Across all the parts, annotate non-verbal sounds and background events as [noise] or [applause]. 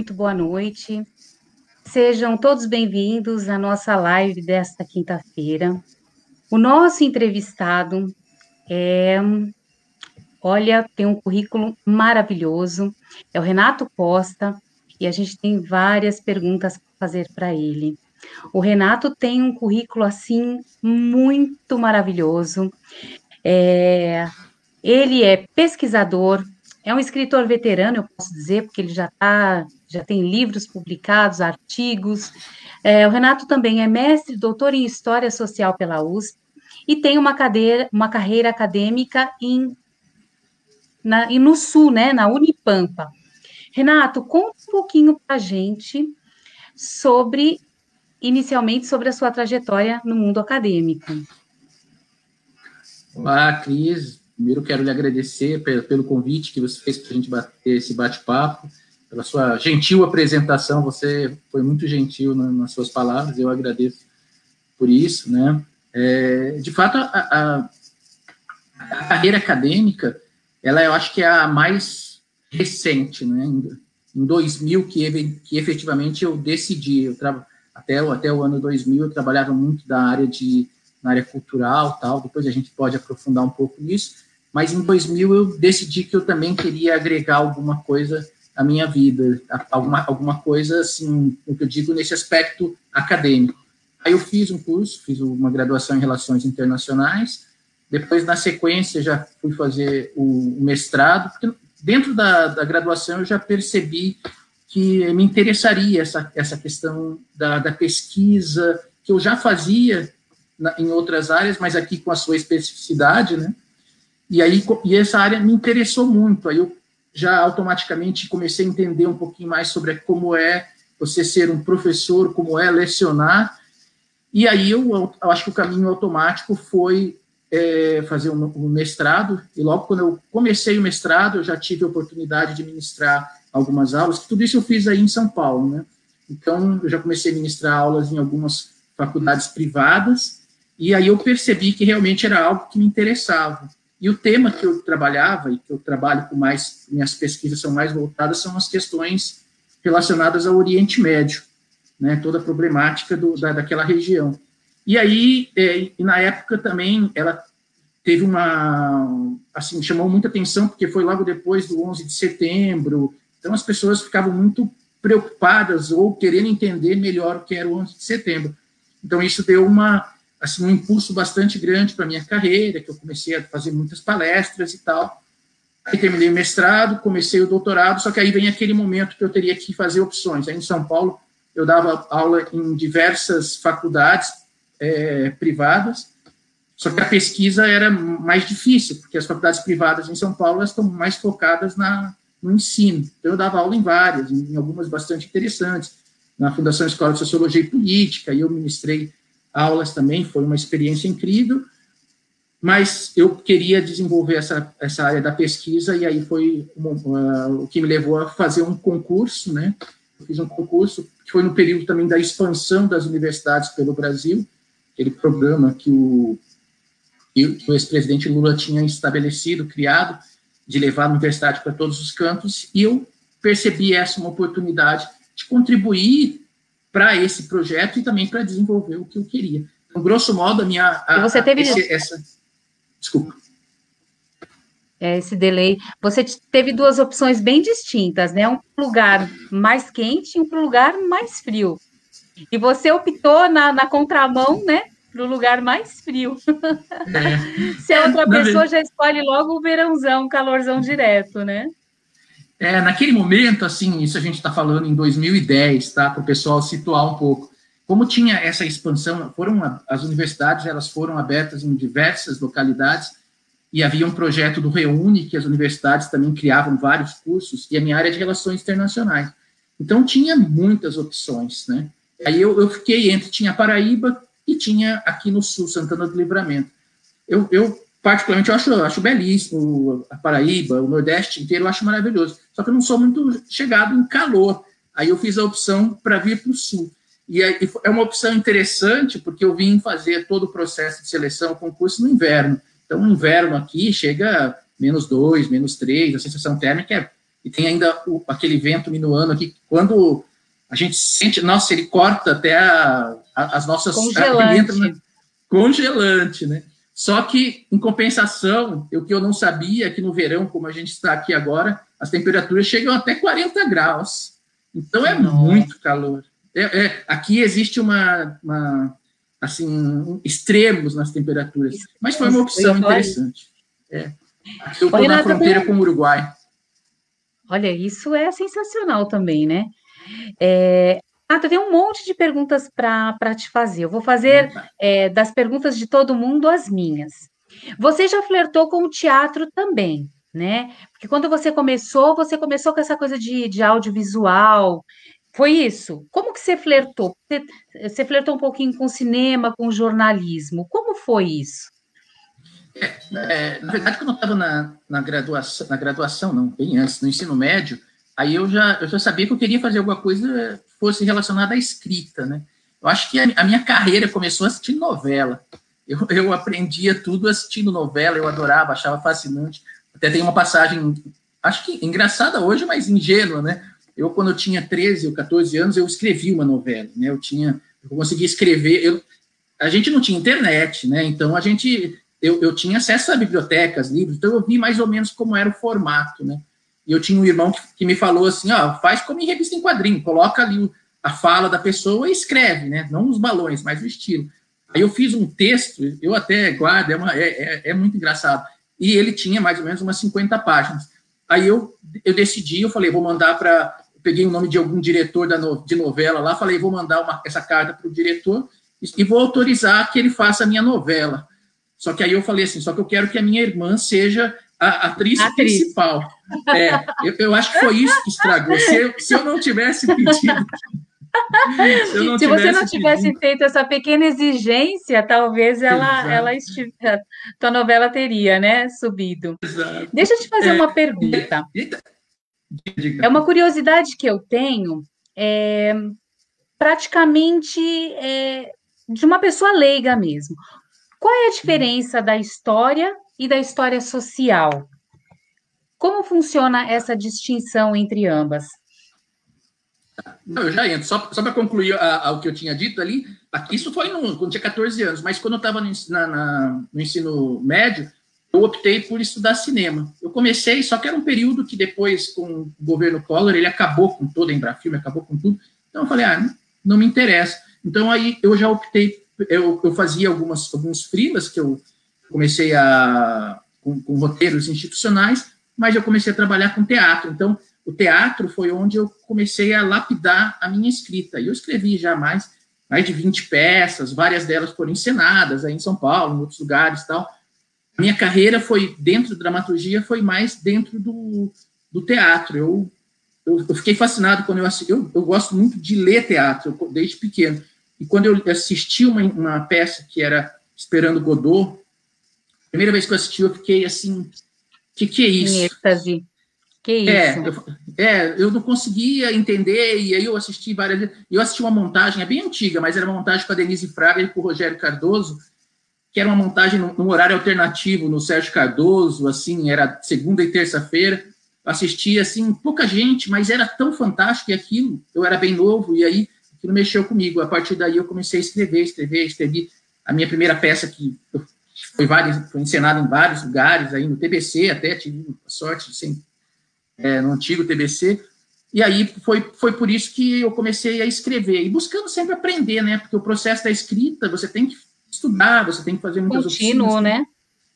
Muito boa noite. Sejam todos bem-vindos à nossa live desta quinta-feira. O nosso entrevistado é, olha, tem um currículo maravilhoso, é o Renato Costa, e a gente tem várias perguntas para fazer para ele. O Renato tem um currículo assim muito maravilhoso. É, ele é pesquisador, é um escritor veterano, eu posso dizer, porque ele já tá, já tem livros publicados, artigos. É, o Renato também é mestre, doutor em História Social pela USP e tem uma, cadeira, uma carreira acadêmica em, na, e no Sul, né, na Unipampa. Renato, conta um pouquinho para a gente sobre, inicialmente, sobre a sua trajetória no mundo acadêmico. Olá, Cris. Primeiro, quero lhe agradecer pelo convite que você fez para a gente bater esse bate-papo, pela sua gentil apresentação. Você foi muito gentil nas suas palavras, eu agradeço por isso, né? É, de fato, a, a, a, carreira acadêmica, ela eu acho que é a mais recente, né? Em 2000 que, que efetivamente eu decidi, eu tra... até, até o ano 2000 eu trabalhava muito da área de na área cultural, tal. Depois a gente pode aprofundar um pouco nisso mas em 2000 eu decidi que eu também queria agregar alguma coisa à minha vida, alguma, alguma coisa, assim, o que eu digo nesse aspecto acadêmico. Aí eu fiz um curso, fiz uma graduação em Relações Internacionais, depois, na sequência, já fui fazer o mestrado, porque dentro da, da graduação eu já percebi que me interessaria essa, essa questão da, da pesquisa, que eu já fazia na, em outras áreas, mas aqui com a sua especificidade, né? E aí e essa área me interessou muito. Aí eu já automaticamente comecei a entender um pouquinho mais sobre como é você ser um professor, como é lecionar. E aí eu, eu acho que o caminho automático foi é, fazer um, um, mestrado. E logo quando eu comecei o mestrado, eu já tive a oportunidade de ministrar algumas aulas. Tudo isso eu fiz aí em São Paulo, né? Então eu já comecei a ministrar aulas em algumas faculdades privadas. E aí eu percebi que realmente era algo que me interessava. E o tema que eu trabalhava e que eu trabalho com mais, minhas pesquisas são mais voltadas, são as questões relacionadas ao Oriente Médio, né, toda a problemática do, da, daquela região. E aí, é, e na época também, ela teve uma, assim, chamou muita atenção, porque foi logo depois do 11 de setembro, então as pessoas ficavam muito preocupadas ou querendo entender melhor o que era o 11 de setembro. Então, isso deu uma, assim, um impulso bastante grande para minha carreira, que eu comecei a fazer muitas palestras e tal. Aí terminei o mestrado, comecei o doutorado, só que aí vem aquele momento que eu teria que fazer opções. Aí em São Paulo, eu dava aula em diversas faculdades é, privadas, só que a pesquisa era mais difícil, porque as faculdades privadas em São Paulo estão mais focadas na, no ensino. Então, eu dava aula em várias, em algumas bastante interessantes, na Fundação Escola de Sociologia e Política, e eu ministrei aulas também, foi uma experiência incrível, mas eu queria desenvolver essa, essa área da pesquisa, e aí foi uh, o que me levou a fazer um concurso, né? Eu fiz um concurso que foi no período também da expansão das universidades pelo Brasil, aquele programa que o, que o ex-presidente Lula tinha estabelecido, criado, de levar a universidade para todos os cantos, e eu percebi essa uma oportunidade de contribuir para esse projeto e também para desenvolver o que eu queria. Então, grosso modo, a minha. A, você teve. Esse, essa, desculpa. É, esse delay. Você teve duas opções bem distintas, né? Um lugar mais quente e um lugar mais frio. E você optou na, na contramão, né? Para o lugar mais frio. É. [laughs] Se a outra pessoa já escolhe logo o verãozão, calorzão direto, né? É, naquele momento, assim, isso a gente está falando em 2010, tá? Para o pessoal situar um pouco. Como tinha essa expansão, foram as universidades, elas foram abertas em diversas localidades e havia um projeto do Reúne que as universidades também criavam vários cursos e a minha área é de relações internacionais. Então tinha muitas opções, né? Aí eu, eu fiquei entre tinha Paraíba e tinha aqui no Sul Santana do Livramento. Eu, eu particularmente, eu acho, eu acho belíssimo a Paraíba, o Nordeste inteiro, eu acho maravilhoso. Só que eu não sou muito chegado em calor. Aí eu fiz a opção para vir para o Sul. E é uma opção interessante, porque eu vim fazer todo o processo de seleção, concurso no inverno. Então, o inverno aqui chega menos dois, menos três, a sensação térmica é e tem ainda o, aquele vento minuano aqui, quando a gente sente, nossa, ele corta até a, a, as nossas... Congelante. Na, congelante, né? Só que, em compensação, o que eu não sabia é que no verão, como a gente está aqui agora, as temperaturas chegam até 40 graus. Então é Nossa. muito calor. É, é, aqui existe uma, uma, assim, extremos nas temperaturas. Mas foi uma opção interessante. É. Eu estou na fronteira com o Uruguai. Olha, isso é sensacional também, né? É, Renata, tem um monte de perguntas para te fazer. Eu vou fazer é, das perguntas de todo mundo as minhas. Você já flertou com o teatro também, né? Porque quando você começou, você começou com essa coisa de, de audiovisual. Foi isso? Como que você flertou? Você, você flertou um pouquinho com o cinema, com o jornalismo. Como foi isso? É, é, na verdade, quando eu estava na, na, graduação, na graduação, não, bem antes, no ensino médio, aí eu já, eu já sabia que eu queria fazer alguma coisa fosse relacionada à escrita, né? Eu acho que a, minha carreira começou assistindo novela. Eu, eu aprendia tudo assistindo novela, eu adorava, achava fascinante. Até tem uma passagem, acho que engraçada hoje, mas ingênua, né? Eu, quando eu tinha 13 ou 14 anos, eu escrevi uma novela, né? Eu tinha, eu conseguia escrever, eu, a gente não tinha internet, né? Então, a gente, eu, eu tinha acesso a bibliotecas, livros, então eu vi mais ou menos como era o formato, né? E eu tinha um irmão que, que me falou assim, ó, faz como em revista em quadrinho, coloca ali o, a fala da pessoa e escreve, né? Não os balões, mas o estilo. Aí eu fiz um texto, eu até guardo, é, uma, é, é, é, muito engraçado. E ele tinha mais ou menos umas 50 páginas. Aí eu, eu decidi, eu falei, vou mandar para. Peguei o nome de algum diretor da no, de novela lá, falei, vou mandar uma, essa carta para o diretor e, e vou autorizar que ele faça a minha novela. Só que aí eu falei assim, só que eu quero que a minha irmã seja a atriz, atriz. principal. É, eu, eu, acho que foi isso que estragou. Se eu, se eu não tivesse pedido. Se, não se você não tivesse pedido, feito essa pequena exigência, talvez ela, ela estivesse, tua novela teria, né, subido. Exato. Deixa eu te fazer é, uma pergunta. É uma curiosidade que eu tenho, é, praticamente é, de uma pessoa leiga mesmo. Qual é a diferença da história e da história social. Como funciona essa distinção entre ambas? Não, eu já entro. Só, só para concluir o que eu tinha dito ali, isso foi no, quando tinha 14 anos, mas quando eu estava no, no, ensino médio, eu optei por estudar cinema. Eu comecei, só que era um período que depois, com o governo Collor, ele acabou com toda a Embrafilme, acabou com tudo. Então eu falei, ah, não, não me interessa. Então aí eu já optei, eu, eu fazia algumas, alguns frilas que eu comecei a com, com, roteiros institucionais, mas eu comecei a trabalhar com teatro. Então, o teatro foi onde eu comecei a lapidar a minha escrita. E eu escrevi já mais, mais de 20 peças, várias delas foram encenadas aí em São Paulo, em outros lugares tal. A minha carreira foi, dentro da dramaturgia, foi mais dentro do, do teatro. Eu, eu, eu fiquei fascinado quando eu assisti. Eu, eu gosto muito de ler teatro, desde pequeno. E quando eu assisti uma, uma peça que era Esperando Godot, primeira vez que eu assisti, eu fiquei assim, que que é isso? Em êxtase. Que isso? É eu, é, eu não conseguia entender, e aí eu assisti várias vezes. Eu assisti uma montagem, é bem antiga, mas era uma montagem com a Denise Fraga e com o Rogério Cardoso, que era uma montagem num, horário alternativo, no Sérgio Cardoso, assim, era segunda e terça-feira. Assisti, assim, pouca gente, mas era tão fantástico e aquilo, eu era bem novo, e aí aquilo mexeu comigo. A partir daí eu comecei a escrever, escrever, escrevi a minha primeira peça que eu foi, vários, foi encenado em vários lugares, aí no TBC até, tive a sorte de ser é, no antigo TBC, e aí foi, foi por isso que eu comecei a escrever, e buscando sempre aprender, né, porque o processo da escrita, você tem que estudar, você tem que fazer muitas contínuo, oficinas. né?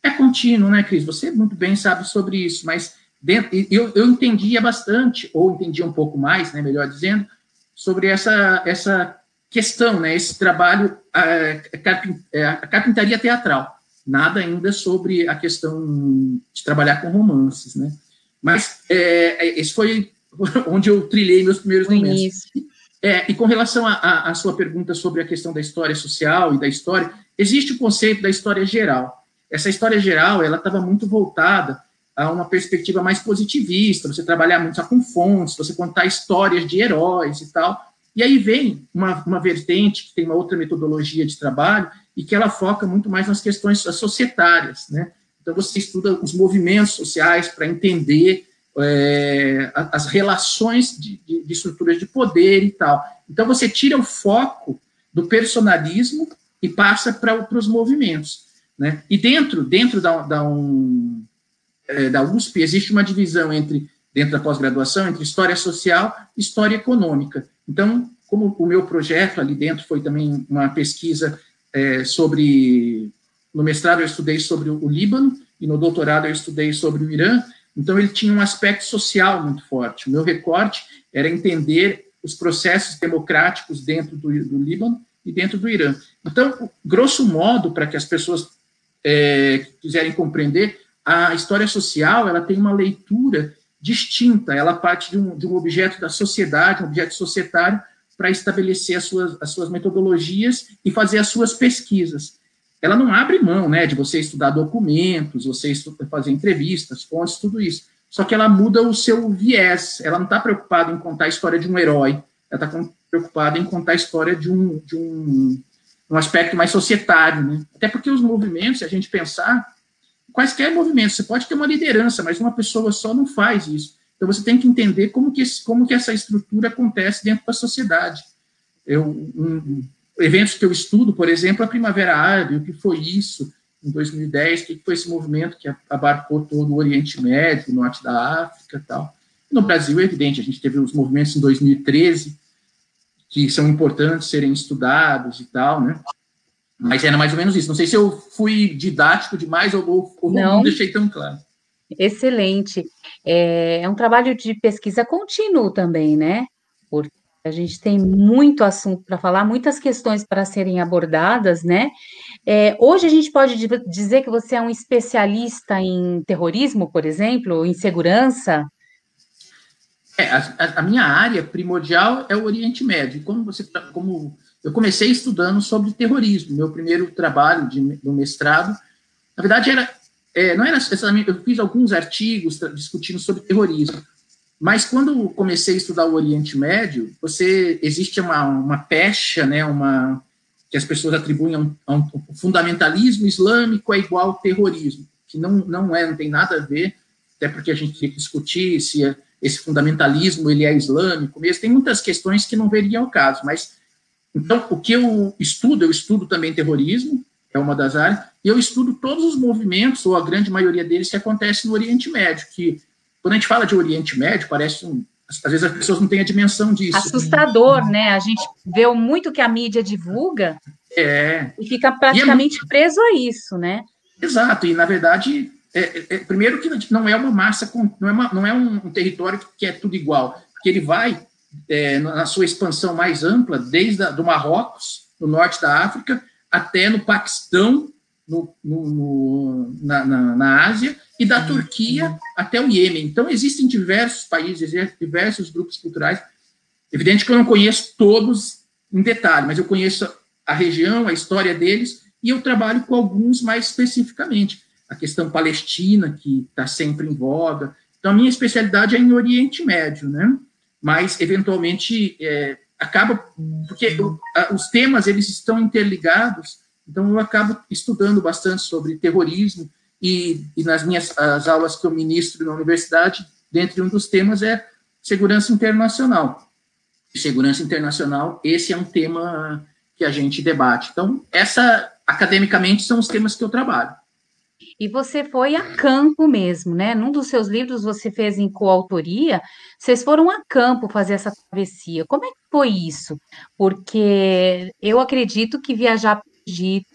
É contínuo, né, Cris? Você muito bem sabe sobre isso, mas dentro, eu, eu entendia bastante, ou entendia um pouco mais, né, melhor dizendo, sobre essa, essa questão, né, esse trabalho, a, a, a carpintaria teatral nada ainda sobre a questão de trabalhar com romances, né? Mas é, é esse foi [laughs] onde eu trilhei meus primeiros o momentos. Início. É, e com relação à sua pergunta sobre a questão da história social e da história, existe o conceito da história geral. Essa história geral, ela estava muito voltada a uma perspectiva mais positivista, você trabalhar muito só com fontes, você contar histórias de heróis e tal. E aí vem uma, uma vertente que tem uma outra metodologia de trabalho, e que ela foca muito mais nas questões societárias, né? Então você estuda os movimentos sociais para entender é, as relações de, de, de, estruturas de poder e tal. Então, você tira o foco do personalismo e passa para os movimentos. Né? E dentro, dentro da, da, um, é, da USP existe uma divisão entre, dentro da pós-graduação, entre história social e história econômica. Então, como o meu projeto ali dentro foi também uma pesquisa é, sobre, no mestrado eu estudei sobre o Líbano, e no doutorado eu estudei sobre o Irã, então ele tinha um aspecto social muito forte. O meu recorte era entender os processos democráticos dentro do, do Líbano e dentro do Irã. Então, grosso modo, para que as pessoas é, quiserem compreender, a história social ela tem uma leitura distinta, ela parte de um, de um objeto da sociedade, um objeto societário, para estabelecer as suas, as suas metodologias e fazer as suas pesquisas ela não abre mão, né, de você estudar documentos, você estudar, fazer entrevistas, fontes, tudo isso. Só que ela muda o seu viés. Ela não está preocupada em contar a história de um herói. Ela está preocupada em contar a história de um, de um, um aspecto mais societário, né? Até porque os movimentos, se a gente pensar, quaisquer movimentos, você pode ter uma liderança, mas uma pessoa só não faz isso. Então você tem que entender como que, como que essa estrutura acontece dentro da sociedade. Eu, um, eventos que eu estudo, por exemplo, a Primavera Árabe, o que foi isso em 2010, o que foi esse movimento que abarcou todo o Oriente Médio, o Norte da África tal. No Brasil, é evidente, a gente teve os movimentos em 2013, que são importantes serem estudados e tal, né? Mas era mais ou menos isso. Não sei se eu fui didático demais ou, ou não, não deixei tão claro. Excelente. É, é um trabalho de pesquisa contínuo também, né? Porque a gente tem muito assunto para falar, muitas questões para serem abordadas, né? É, hoje a gente pode dizer que você é um especialista em terrorismo, por exemplo, em segurança? É, a, a, minha área primordial é o Oriente Médio. Como você, como eu comecei estudando sobre terrorismo, meu primeiro trabalho de, do mestrado, na verdade era, é, não era eu fiz alguns artigos discutindo sobre terrorismo, mas quando comecei a estudar o Oriente Médio, você existe uma, uma pecha, né, uma que as pessoas atribuem a um, a um fundamentalismo islâmico é igual ao terrorismo, que não, não é, não tem nada a ver, até porque a gente tem que discutir se é, esse fundamentalismo ele é islâmico mesmo, tem muitas questões que não veriam o caso, mas então o que eu estudo, eu estudo também terrorismo, é uma das áreas, e eu estudo todos os movimentos, ou a grande maioria deles, que acontecem no Oriente Médio, que quando a gente fala de Oriente Médio, parece um. Às vezes as pessoas não têm a dimensão disso. Assustador, né? A gente vê muito que a mídia divulga é. e fica praticamente e é preso a isso, né? Exato, e na verdade, é, é, é primeiro que não é uma massa, não é, uma, não é um, um território que é tudo igual, porque ele vai, é, na sua expansão mais ampla, desde a, do Marrocos, no norte da África, até no Paquistão, no, no, no na, na, na Ásia, e da Turquia até o Iêmen. Então, existem diversos países, diversos grupos culturais. Evidente que eu não conheço todos em detalhe, mas eu conheço a região, a história deles, e eu trabalho com alguns mais especificamente. A questão palestina, que está sempre em voga. Então, a minha especialidade é em Oriente Médio, né? Mas, eventualmente, é, acaba... Porque eu, os temas, eles estão interligados, então eu acabo estudando bastante sobre terrorismo, e, e nas minhas as aulas que eu ministro na universidade, dentre um dos temas é segurança internacional. Segurança internacional, esse é um tema que a gente debate. Então, essa, academicamente, são os temas que eu trabalho. E você foi a campo mesmo, né? Num dos seus livros você fez em coautoria, vocês foram a campo fazer essa travessia. Como é que foi isso? Porque eu acredito que viajar para o Egito,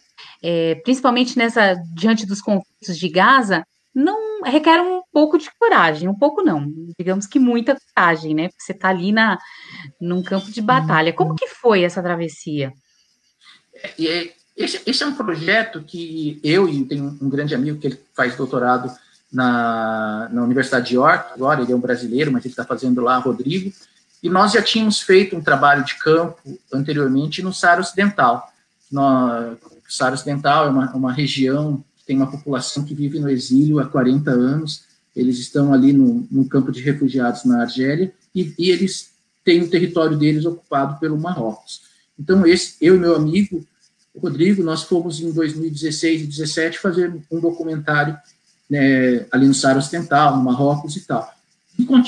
é, principalmente nessa diante dos conflitos de Gaza, não requer um pouco de coragem, um pouco não, digamos que muita coragem, né? Porque você está ali na, num campo de batalha. Como que foi essa travessia? É, esse, esse, é um projeto que eu e tenho um grande amigo que ele faz doutorado na, na Universidade de York, agora ele é um brasileiro, mas ele está fazendo lá, Rodrigo, e nós já tínhamos feito um trabalho de campo anteriormente no Saara Ocidental. Nós, o Saara Ocidental é uma, uma região que tem uma população que vive no exílio há 40 anos. Eles estão ali no, no campo de refugiados na Argélia e, e eles têm o território deles ocupado pelo Marrocos. Então, esse, eu e meu amigo, Rodrigo, nós fomos em 2016 e 2017 fazer um documentário né, ali no Saara Ocidental, no Marrocos e tal.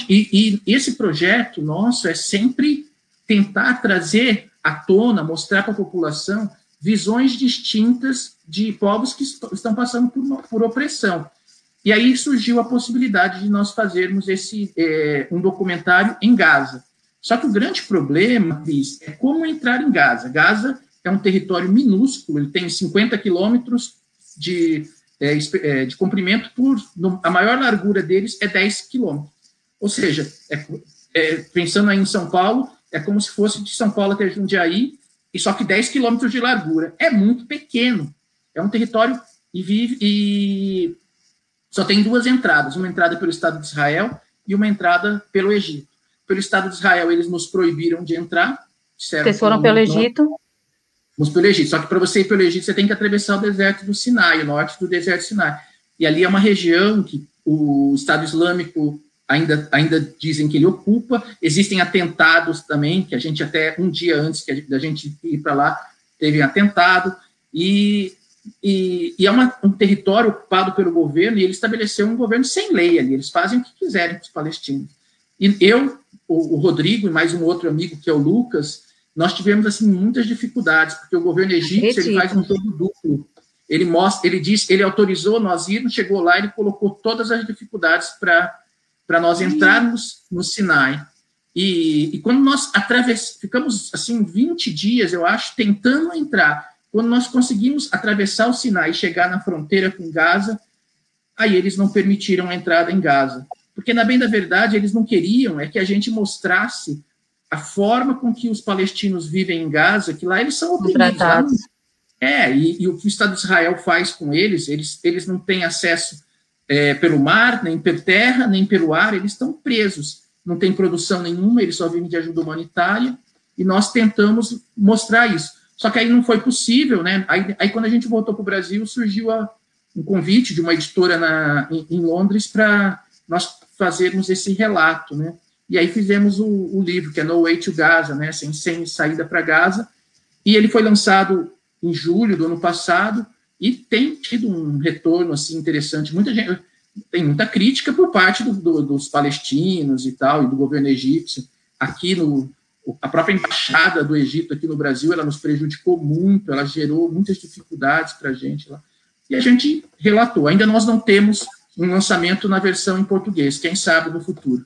E, e esse projeto nosso é sempre tentar trazer à tona, mostrar para a população visões distintas de povos que estão passando por, por opressão. E aí surgiu a possibilidade de nós fazermos esse é, um documentário em Gaza. Só que o grande problema, Cris, é como entrar em Gaza. Gaza é um território minúsculo, ele tem 50 quilômetros de, é, é, de comprimento, por, no, a maior largura deles é 10 quilômetros. Ou seja, é, é, pensando aí em São Paulo, é como se fosse de São Paulo até Jundiaí, e só que 10 quilômetros de largura. É muito pequeno. É um território e vive e só tem duas entradas, uma entrada pelo Estado de Israel e uma entrada pelo Egito. Pelo Estado de Israel, eles nos proibiram de entrar. Vocês foram pelo Egito? Fomos pelo Egito. Só que para você ir pelo Egito, você tem que atravessar o deserto do Sinai, o norte do deserto do Sinai. E ali é uma região que o Estado Islâmico ainda, ainda dizem que ele ocupa. Existem atentados também, que a gente até um dia antes que a da gente ir para lá, teve um atentado. E e, e é uma, um território ocupado pelo governo, e ele estabeleceu um governo sem lei ali, eles fazem o que quiserem com os palestinos. E eu, o, o Rodrigo e mais um outro amigo, que é o Lucas, nós tivemos assim muitas dificuldades, porque o governo egípcio ele faz um todo duplo. Ele mostra, ele diz, ele autorizou nós irmos, chegou lá, ele colocou todas as dificuldades para para nós entrarmos no Sinai. E, e quando nós atravessamos, ficamos assim 20 dias, eu acho, tentando entrar quando nós conseguimos atravessar o Sinai e chegar na fronteira com Gaza, aí eles não permitiram a entrada em Gaza. Porque, na bem da verdade, eles não queriam é que a gente mostrasse a forma com que os palestinos vivem em Gaza, que lá eles são oprimidos. Lá é, e, e, o que o Estado de Israel faz com eles, eles, eles não têm acesso é, pelo mar, nem pela terra, nem pelo ar, eles estão presos. Não tem produção nenhuma, eles só vivem de ajuda humanitária, e nós tentamos mostrar isso. Só que aí não foi possível, né? Aí, aí quando a gente voltou para o Brasil, surgiu a, um convite de uma editora na, em, em Londres para nós fazermos esse relato, né? E aí fizemos o, o, livro, que é No Way to Gaza, né? Sem, sem saída para Gaza. E ele foi lançado em julho do ano passado e tem tido um retorno assim interessante. Muita gente tem muita crítica por parte do, do, dos palestinos e tal e do governo egípcio aqui no a própria embaixada do Egito aqui no Brasil, ela nos prejudicou muito, ela gerou muitas dificuldades para a gente lá. E a gente relatou. Ainda nós não temos um lançamento na versão em português, quem sabe no futuro.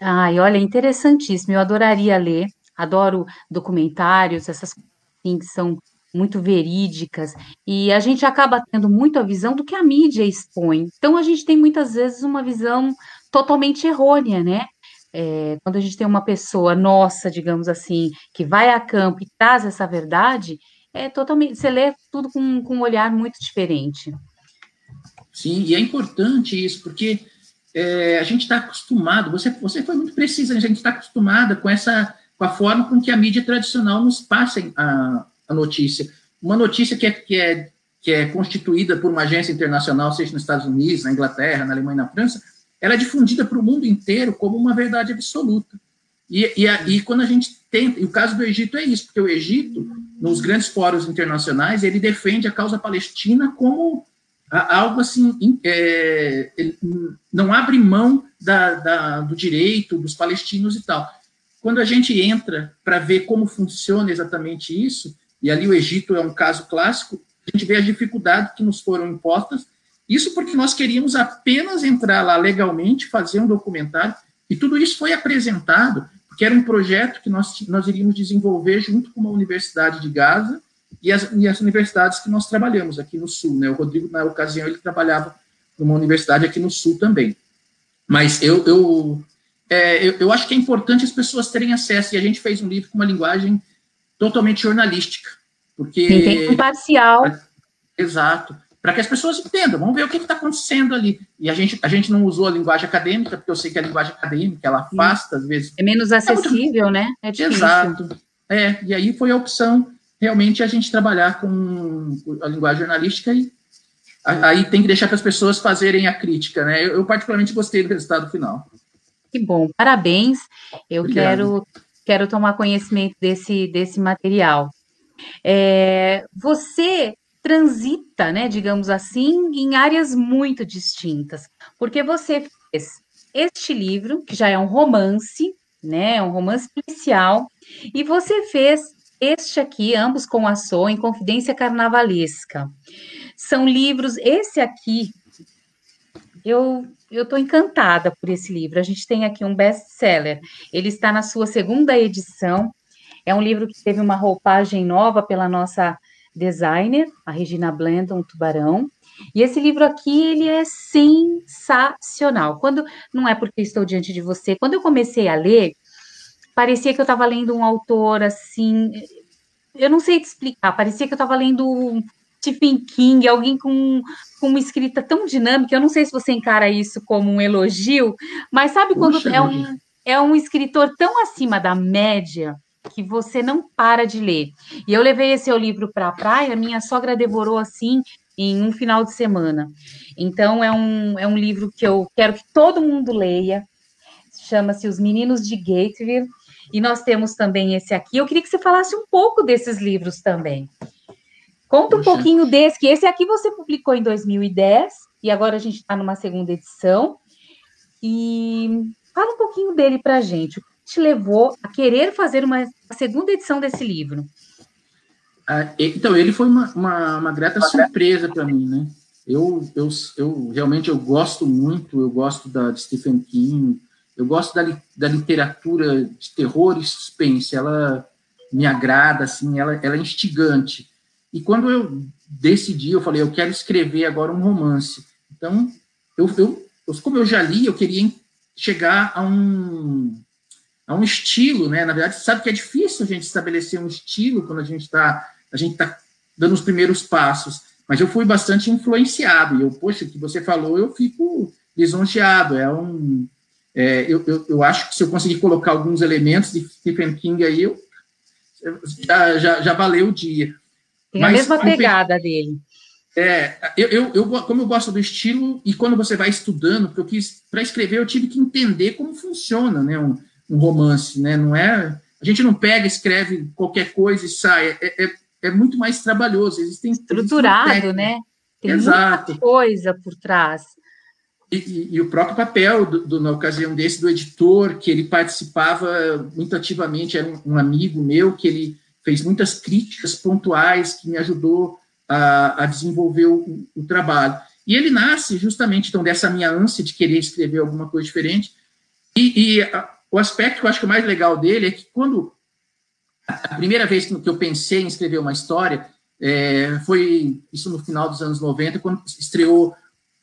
Ai, olha, interessantíssimo. Eu adoraria ler, adoro documentários, essas coisas assim, que são muito verídicas, e a gente acaba tendo muito a visão do que a mídia expõe. Então, a gente tem muitas vezes uma visão totalmente errônea, né? é, quando a gente tem uma pessoa nossa, digamos assim, que vai a campo e traz essa verdade, é totalmente. Você lê tudo com, com um olhar muito diferente. Sim, e é importante isso, porque é, a gente está acostumado, você, você foi muito precisa, a gente está acostumada com essa, com a forma com que a mídia tradicional nos passa a, a notícia. Uma notícia que é, que, é, que é constituída por uma agência internacional, seja nos Estados Unidos, na Inglaterra, na Alemanha na França, ela é difundida para o mundo inteiro como uma verdade absoluta. E, e, e quando a gente tenta, e o caso do Egito é isso, porque o Egito, nos grandes fóruns internacionais, ele defende a causa palestina como algo assim, é, não abre mão da, da, do direito dos palestinos e tal. Quando a gente entra para ver como funciona exatamente isso, e ali o Egito é um caso clássico, a gente vê as dificuldades que nos foram impostas isso porque nós queríamos apenas entrar lá legalmente, fazer um documentário, e tudo isso foi apresentado, porque era um projeto que nós, nós iríamos desenvolver junto com uma universidade de Gaza e as, e as universidades que nós trabalhamos aqui no Sul. Né? O Rodrigo, na ocasião, ele trabalhava numa universidade aqui no Sul também. Mas eu, eu, é, eu, eu acho que é importante as pessoas terem acesso, e a gente fez um livro com uma linguagem totalmente jornalística. Porque, Tem imparcial. Exato para que as pessoas entendam, vamos ver o que está acontecendo ali. E a gente, a gente não usou a linguagem acadêmica, porque eu sei que a linguagem acadêmica, ela afasta, às vezes. É menos acessível, é muito... né? É difícil. Exato. É, e aí foi a opção, realmente, a gente trabalhar com a linguagem jornalística e aí tem que deixar para as pessoas fazerem a crítica, né? Eu, eu, particularmente gostei do resultado final. Que bom, parabéns. Eu quero quero tomar conhecimento desse, desse material. É, você transita, né, digamos assim, em áreas muito distintas, porque você fez este livro, que já é um romance, né? Um romance policial, e você fez este aqui, ambos com a em Confidência Carnavalesca. São livros, esse aqui, eu eu estou encantada por esse livro. A gente tem aqui um best-seller. Ele está na sua segunda edição. É um livro que teve uma roupagem nova pela nossa designer, a Regina Blendon Tubarão. E esse livro aqui, ele é sensacional. Quando não é porque estou diante de você, quando eu comecei a ler, parecia que eu estava lendo um autor assim, eu não sei te explicar, parecia que eu estava lendo Stephen King, alguém com, com uma escrita tão dinâmica. Eu não sei se você encara isso como um elogio, mas sabe Puxa, quando é um, é um escritor tão acima da média que você não para de ler. E eu levei esse livro para a praia, minha sogra devorou assim em um final de semana. Então é um, é um livro que eu quero que todo mundo leia. Chama-se Os Meninos de Gateville. E nós temos também esse aqui. Eu queria que você falasse um pouco desses livros também. Conta um pouquinho desse, que esse aqui você publicou em 2010 e agora a gente está numa segunda edição. E fala um pouquinho dele para a gente. O que te levou a querer fazer uma segunda edição desse livro? Ah, então, ele foi uma, uma, uma grata surpresa para mim, né? Eu, eu, eu realmente eu gosto muito, eu gosto da de Stephen King, eu gosto da, da literatura de terror e suspense, ela me agrada, assim, ela, ela é instigante. E quando eu decidi, eu falei, eu quero escrever agora um romance. Então, eu, eu, como eu já li, eu queria chegar a um, a um estilo, né? Na verdade, sabe que é difícil a gente estabelecer um estilo quando a gente está a gente está dando os primeiros passos. Mas eu fui bastante influenciado. E eu, poxa, o que você falou, eu fico lisonjeado. É um, é, eu, eu, eu, acho que se eu conseguir colocar alguns elementos de Stephen King aí, eu, já, já, já valeu o dia. Tem Mas, a mesma pegada dele. É, eu, eu, eu, como eu gosto do estilo, e quando você vai estudando, porque eu quis, para escrever, eu tive que entender como funciona né, um, um romance, né? Não é. A gente não pega, escreve qualquer coisa e sai. É, é, é muito mais trabalhoso. Existem estruturado, né? Tem Exato. muita coisa por trás. E, e, e, o próprio papel, do, do, na ocasião desse, do editor, que ele participava muito ativamente, era um, um amigo meu, que ele fez muitas críticas pontuais que me ajudou a, a desenvolver o, o, trabalho. E ele nasce justamente então dessa minha ânsia de querer escrever alguma coisa diferente. E, e a, o aspecto que eu acho que é mais legal dele é que quando a primeira vez que eu pensei em escrever uma história é, foi isso no final dos anos 90, quando estreou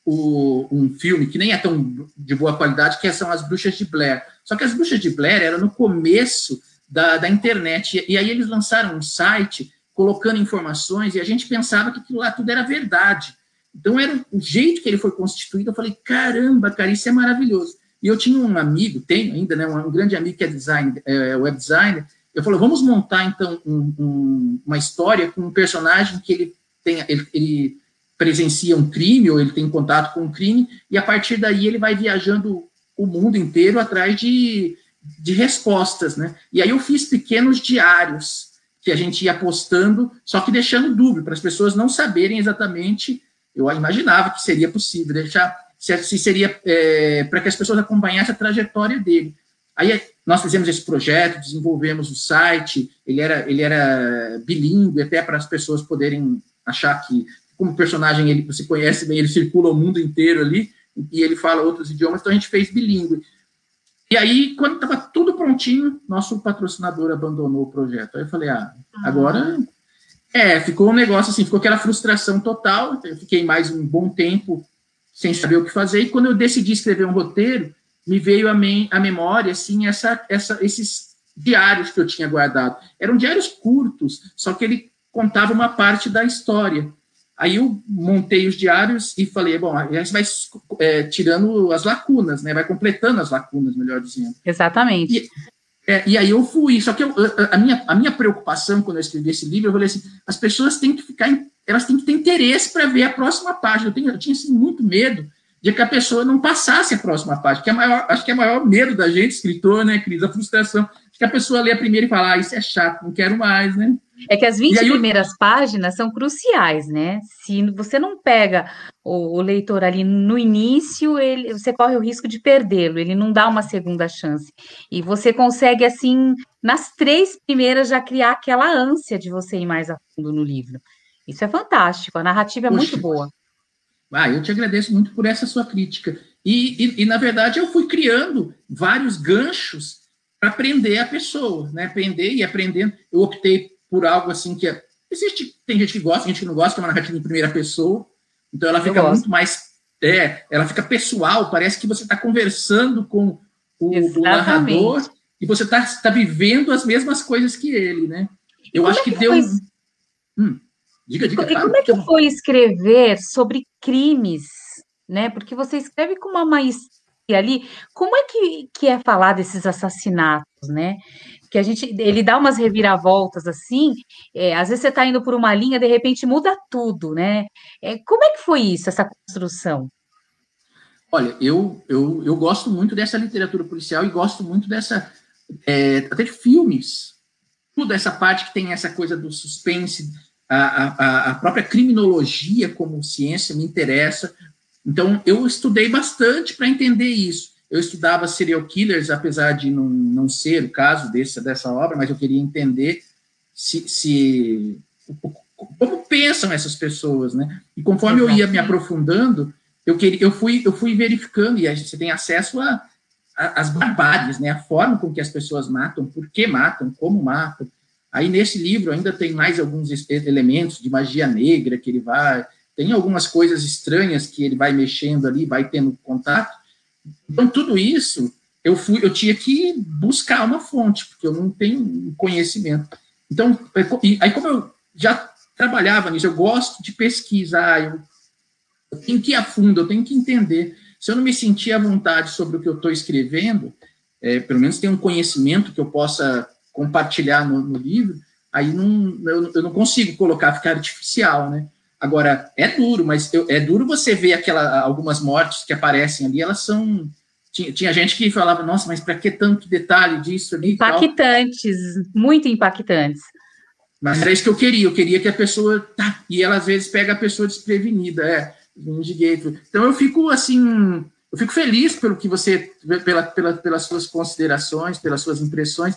o, um filme que nem é tão de boa qualidade, que são As Bruxas de Blair. Só que As Bruxas de Blair era no começo da, da internet. E, aí eles lançaram um site colocando informações e a gente pensava que aquilo lá tudo era verdade. Então, era o jeito que ele foi constituído. Eu falei, caramba, cara, isso é maravilhoso. E eu tinha um amigo, tenho ainda, né, um, um grande amigo que é design, é, web designer. Eu falei, vamos montar então um, um, uma história com um personagem que ele tem, ele, ele presencia um crime ou ele tem contato com um crime e a partir daí ele vai viajando o mundo inteiro atrás de de respostas, né? E aí eu fiz pequenos diários que a gente ia postando, só que deixando dúvida para as pessoas não saberem exatamente. Eu imaginava que seria possível deixar se seria é, para que as pessoas acompanhassem a trajetória dele. Aí nós fizemos esse projeto, desenvolvemos o site, ele era, ele era bilíngue, até para as pessoas poderem achar que, como personagem ele você conhece bem, ele circula o mundo inteiro ali, e ele fala outros idiomas, então a gente fez bilíngue. E aí, quando estava tudo prontinho, nosso patrocinador abandonou o projeto. Aí eu falei, ah, ah, agora. É, ficou um negócio assim, ficou aquela frustração total. Eu fiquei mais um bom tempo sem saber o que fazer. E quando eu decidi escrever um roteiro, me veio a, me a memória, assim, essa, essa, esses diários que eu tinha guardado. Eram diários curtos, só que ele contava uma parte da história. Aí eu montei os diários e falei, bom, a gente vai é, tirando as lacunas, né? Vai completando as lacunas, melhor dizendo. Exatamente. E, é, e aí eu fui, só que eu, a, minha, a minha preocupação quando eu escrevi esse livro, eu falei assim, as pessoas têm que ficar, elas têm que ter interesse para ver a próxima página. Eu, tenho, eu tinha assim, muito medo de que a pessoa não passasse a próxima página, que é maior, acho que é o maior medo da gente, escritor, né, Cris, a frustração, de que a pessoa lê a primeira e fala, ah, isso é chato, não quero mais, né? É que as 20 aí, primeiras páginas são cruciais, né? Se você não pega o, o, leitor ali no início, ele, você corre o risco de perdê-lo, ele não dá uma segunda chance. E você consegue, assim, nas três primeiras, já criar aquela ânsia de você ir mais a fundo no livro. Isso é fantástico, a narrativa é muito boa. Ah, eu te agradeço muito por essa sua crítica. E, e, e na verdade, eu fui criando vários ganchos para aprender a pessoa, né? Aprender e aprendendo. Eu optei por algo assim que é, existe, tem gente que gosta, gente que não gosta, que é uma narrativa em primeira pessoa. Então ela fica muito mais, é, ela fica pessoal. Parece que você está conversando com o, o, narrador e você está tá vivendo as mesmas coisas que ele, né? Eu acho é que, que deu. Foi... Hum. Diga, diga. E como é que foi escrever sobre crimes, né? Porque você escreve com uma maestria ali. Como é que, que é falar desses assassinatos, né? Que a gente, ele dá umas reviravoltas assim. É, às vezes você está indo por uma linha, de repente muda tudo, né? É, como é que foi isso, essa construção? Olha, eu, eu, eu gosto muito dessa literatura policial e gosto muito dessa é, até de filmes. Tudo essa parte que tem essa coisa do suspense, a, a, a própria criminologia como ciência me interessa. Então, eu estudei bastante para entender isso. Eu estudava serial killers, apesar de não, não ser o caso desse, dessa obra, mas eu queria entender se, se como pensam essas pessoas, né? E conforme eu ia me aprofundando, eu queria, eu fui, eu fui verificando e a gente, você tem acesso a, a, as barbáries, né? A forma com que as pessoas matam, por que matam, como matam. Aí nesse livro ainda tem mais alguns elementos de magia negra que ele vai, tem algumas coisas estranhas que ele vai mexendo ali, vai tendo contato. Então tudo isso eu fui, eu tinha que buscar uma fonte porque eu não tenho conhecimento. Então é aí como eu já trabalhava nisso, eu gosto de pesquisar, eu, eu tenho que ir a fundo, eu tenho que entender. Se eu não me sentir à vontade sobre o que eu estou escrevendo, é, pelo menos ter um conhecimento que eu possa compartilhar no, no livro, aí não, eu, eu, não consigo colocar, ficar artificial, né? Agora, é duro, mas eu, é duro você ver aquela, algumas mortes que aparecem ali, elas são. Tinha, tinha gente que falava, nossa, mas para que tanto detalhe disso ali? Impactantes, muito impactantes. Mas era isso que eu queria, eu queria que a pessoa. Tá, e ela às vezes pega a pessoa desprevenida, é, Então eu fico assim, eu fico feliz pelo que você, pela, pela, pelas suas considerações, pelas suas impressões.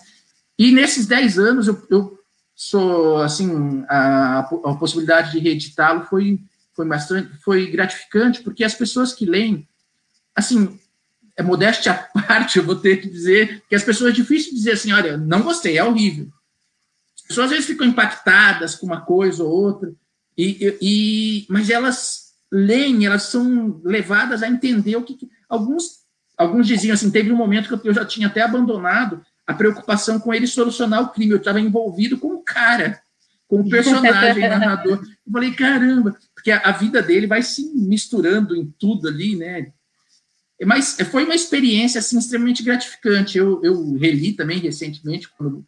E nesses 10 anos, eu, eu sou, assim, a, a possibilidade de reeditá-lo foi, foi bastante, foi gratificante, porque as pessoas que leem, assim, é modéstia [laughs] à parte, eu vou ter que dizer que as pessoas é difícil dizer assim, olha, não gostei, é horrível. As pessoas às vezes ficam impactadas com uma coisa ou outra, e, e mas elas leem, elas são levadas a entender o que, que alguns alguns diziam assim, teve um momento que eu já tinha até abandonado a preocupação com ele solucionar o crime. Eu estava envolvido com cara, com o [laughs] personagem narrador. Eu falei, caramba, porque a, a, vida dele vai se misturando em tudo ali, né? Mas foi uma experiência assim, extremamente gratificante. Eu, eu reli também recentemente, quando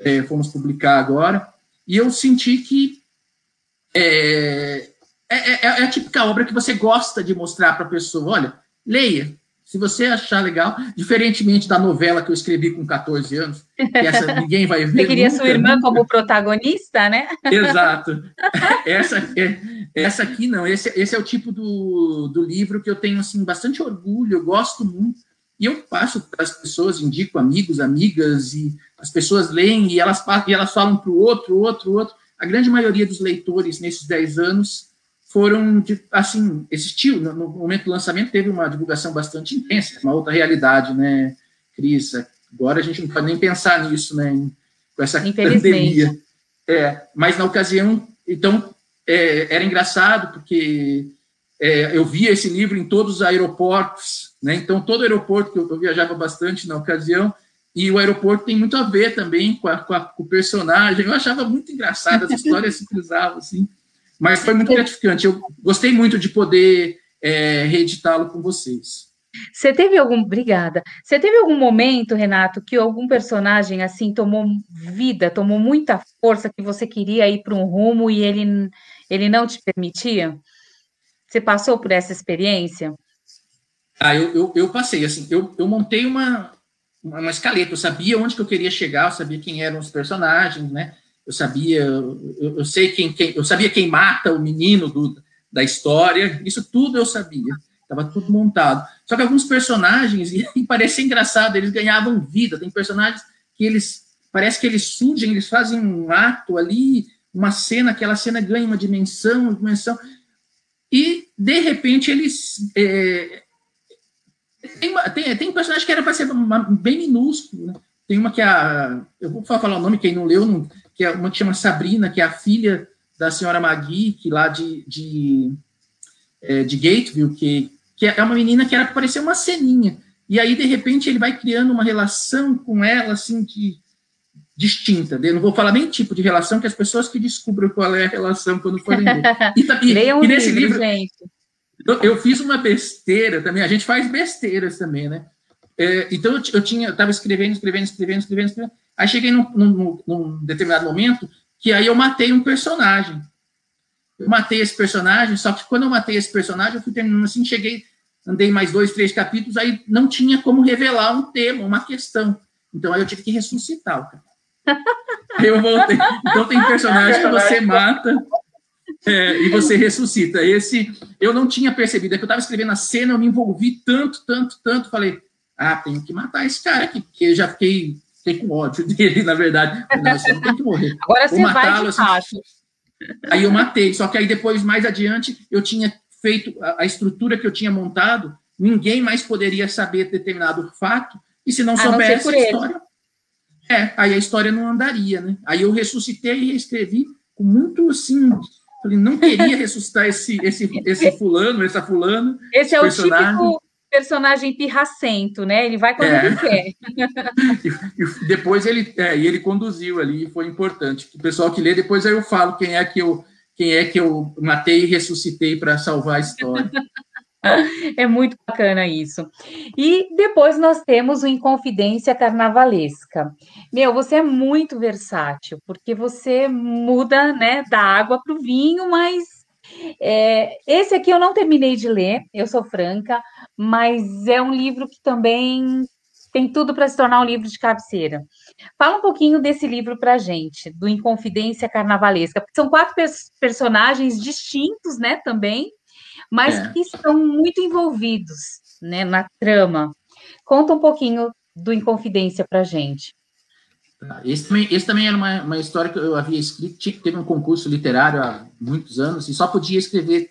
é, fomos publicar agora, e eu senti que é, é, é, é a típica obra que você gosta de mostrar para a pessoa. Olha, leia, se você achar legal, diferentemente da novela que eu escrevi com 14 anos, que essa [laughs] ninguém vai ver. Você queria nunca, sua irmã nunca. como protagonista, né? [laughs] Exato. Essa, é, essa aqui não. Esse, esse é o tipo do, do livro que eu tenho assim, bastante orgulho, eu gosto muito. E eu passo para as pessoas, indico amigos, amigas, e as pessoas leem e elas, e elas falam para o outro, outro, outro. A grande maioria dos leitores nesses 10 anos foram, assim, existiu, no, no, momento do lançamento teve uma divulgação bastante intensa, uma outra realidade, né, Cris? Agora a gente não pode nem pensar nisso, né, com essa pandemia. É, mas na ocasião, então, é, era engraçado, porque é, eu via esse livro em todos os aeroportos, né, então todo aeroporto, que eu, eu viajava bastante na ocasião, e o aeroporto tem muito a ver também com, a, com, a, com o personagem, eu achava muito engraçado, as histórias se cruzavam, assim, mas foi muito gratificante. Eu gostei muito de poder é, reeditá-lo com vocês. Você teve algum. Obrigada. Você teve algum momento, Renato, que algum personagem assim tomou vida, tomou muita força, que você queria ir para um rumo e ele, ele não te permitia? Você passou por essa experiência? Ah, eu, eu, eu passei, assim, eu, eu montei uma, uma escaleta, eu sabia onde que eu queria chegar, eu sabia quem eram os personagens, né? Eu sabia, eu, eu sei quem, quem, eu sabia quem mata o menino do, da história, isso tudo eu sabia, estava tudo montado. Só que alguns personagens, [laughs] e parece engraçado, eles ganhavam vida. Tem personagens que eles, parece que eles surgem, eles fazem um ato ali, uma cena, aquela cena ganha uma dimensão, uma dimensão, e de repente eles é, tem, tem, tem personagem que era para ser uma, bem minúsculo, né? Tem uma que é a. Eu vou falar o nome, quem não leu, não, que é uma que chama Sabrina, que é a filha da senhora Magui, que lá de, de, é, de Gateville, que, que é uma menina que era para parecer uma ceninha. E aí, de repente, ele vai criando uma relação com ela, assim, de, distinta. Eu não vou falar nem tipo de relação, que as pessoas que descubram qual é a relação quando forem ler. [laughs] E, e, e nesse livro, livro. Eu, eu, fiz uma besteira também, a gente faz besteiras também, né? É, então, eu, eu tinha, estava escrevendo, escrevendo, escrevendo, escrevendo, escrevendo, aí cheguei num, num, num determinado momento que aí eu matei um personagem. Eu matei esse personagem, só que quando eu matei esse personagem, eu fui terminando assim, cheguei, andei mais dois, três capítulos, aí não tinha como revelar um tema, uma questão. Então aí eu tive que ressuscitar o cara. [laughs] Aí eu voltei. Então tem personagem que você mata é, e você ressuscita. Esse eu não tinha percebido, é que eu estava escrevendo a cena, eu me envolvi tanto, tanto, tanto, falei, ah, tenho que matar esse cara aqui, porque eu já fiquei, fiquei com ódio [laughs] dele, na verdade. Não, tem que morrer. Agora você vai de assim. Aí eu matei, só que aí depois, mais adiante, eu tinha feito a, a estrutura que eu tinha montado, ninguém mais poderia saber determinado fato, e se não soubesse a história... É, aí a história não andaria, né? Aí eu ressuscitei e reescrevi com muito, assim, falei, não queria ressuscitar esse, esse, esse fulano, essa fulano. Esse é o típico personagem pirracento, né? Ele vai quando é. ele quer. [laughs] e, e, depois ele, é, e ele conduziu ali, foi importante. O pessoal que lê, depois aí eu falo quem é que eu, quem é que eu matei e ressuscitei para salvar a história. [laughs] É muito bacana isso. E depois nós temos o Inconfidência Carnavalesca. Meu, você é muito versátil, porque você muda, né, da água para o vinho, mas é, esse aqui eu não terminei de ler, eu sou franca, mas é um livro que também tem tudo para se tornar um livro de cabeceira. Fala um pouquinho desse livro para gente, do Inconfidência Carnavalesca, porque são quatro personagens distintos, né, também, mas é. que estão muito envolvidos né, na trama. Conta um pouquinho do Inconfidência para gente. Esse também, esse também era uma, uma história que eu havia escrito, teve um concurso literário há muitos anos e só podia escrever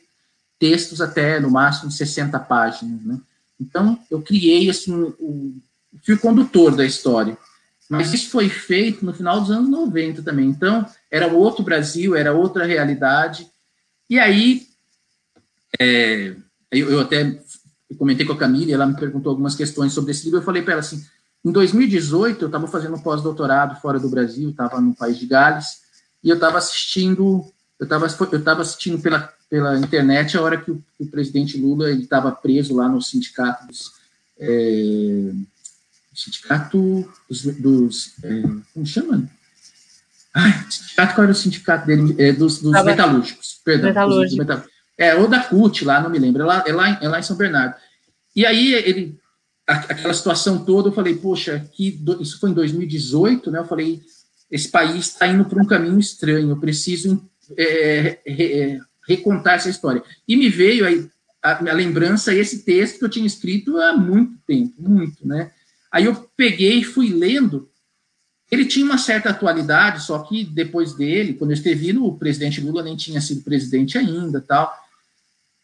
textos até, no máximo, 60 páginas, né? Então, eu criei, assim, o, fio condutor da história. Mas isso foi feito no final dos anos 90 também. Então, era outro Brasil, era outra realidade. E aí, é, eu, eu, até comentei com a Camille, ela me perguntou algumas questões sobre esse livro, eu falei para ela assim, em 2018 eu estava fazendo um pós-doutorado fora do Brasil, estava no país de Gales, e eu estava assistindo, eu estava eu estava assistindo pela, pela internet a hora que o, que o presidente Lula estava preso lá no sindicato dos é, sindicato dos, dos é, como chama? Ai, sindicato, qual era o sindicato dele? É, dos, dos metalúrgicos, perdão. Metalúrgicos. Dos, dos é, ou da CUT, lá, não me lembro, é lá, é lá, é lá em São Bernardo. E aí, ele, aquela situação toda, eu falei, poxa, que, isso foi em 2018, né? Eu falei, esse país está indo para um caminho estranho, eu preciso é, é, recontar essa história. E me veio aí a, a lembrança, esse texto que eu tinha escrito há muito tempo, muito, né? Aí eu peguei e fui lendo, ele tinha uma certa atualidade, só que depois dele, quando eu escrevi, o presidente Lula nem tinha sido presidente ainda, tal.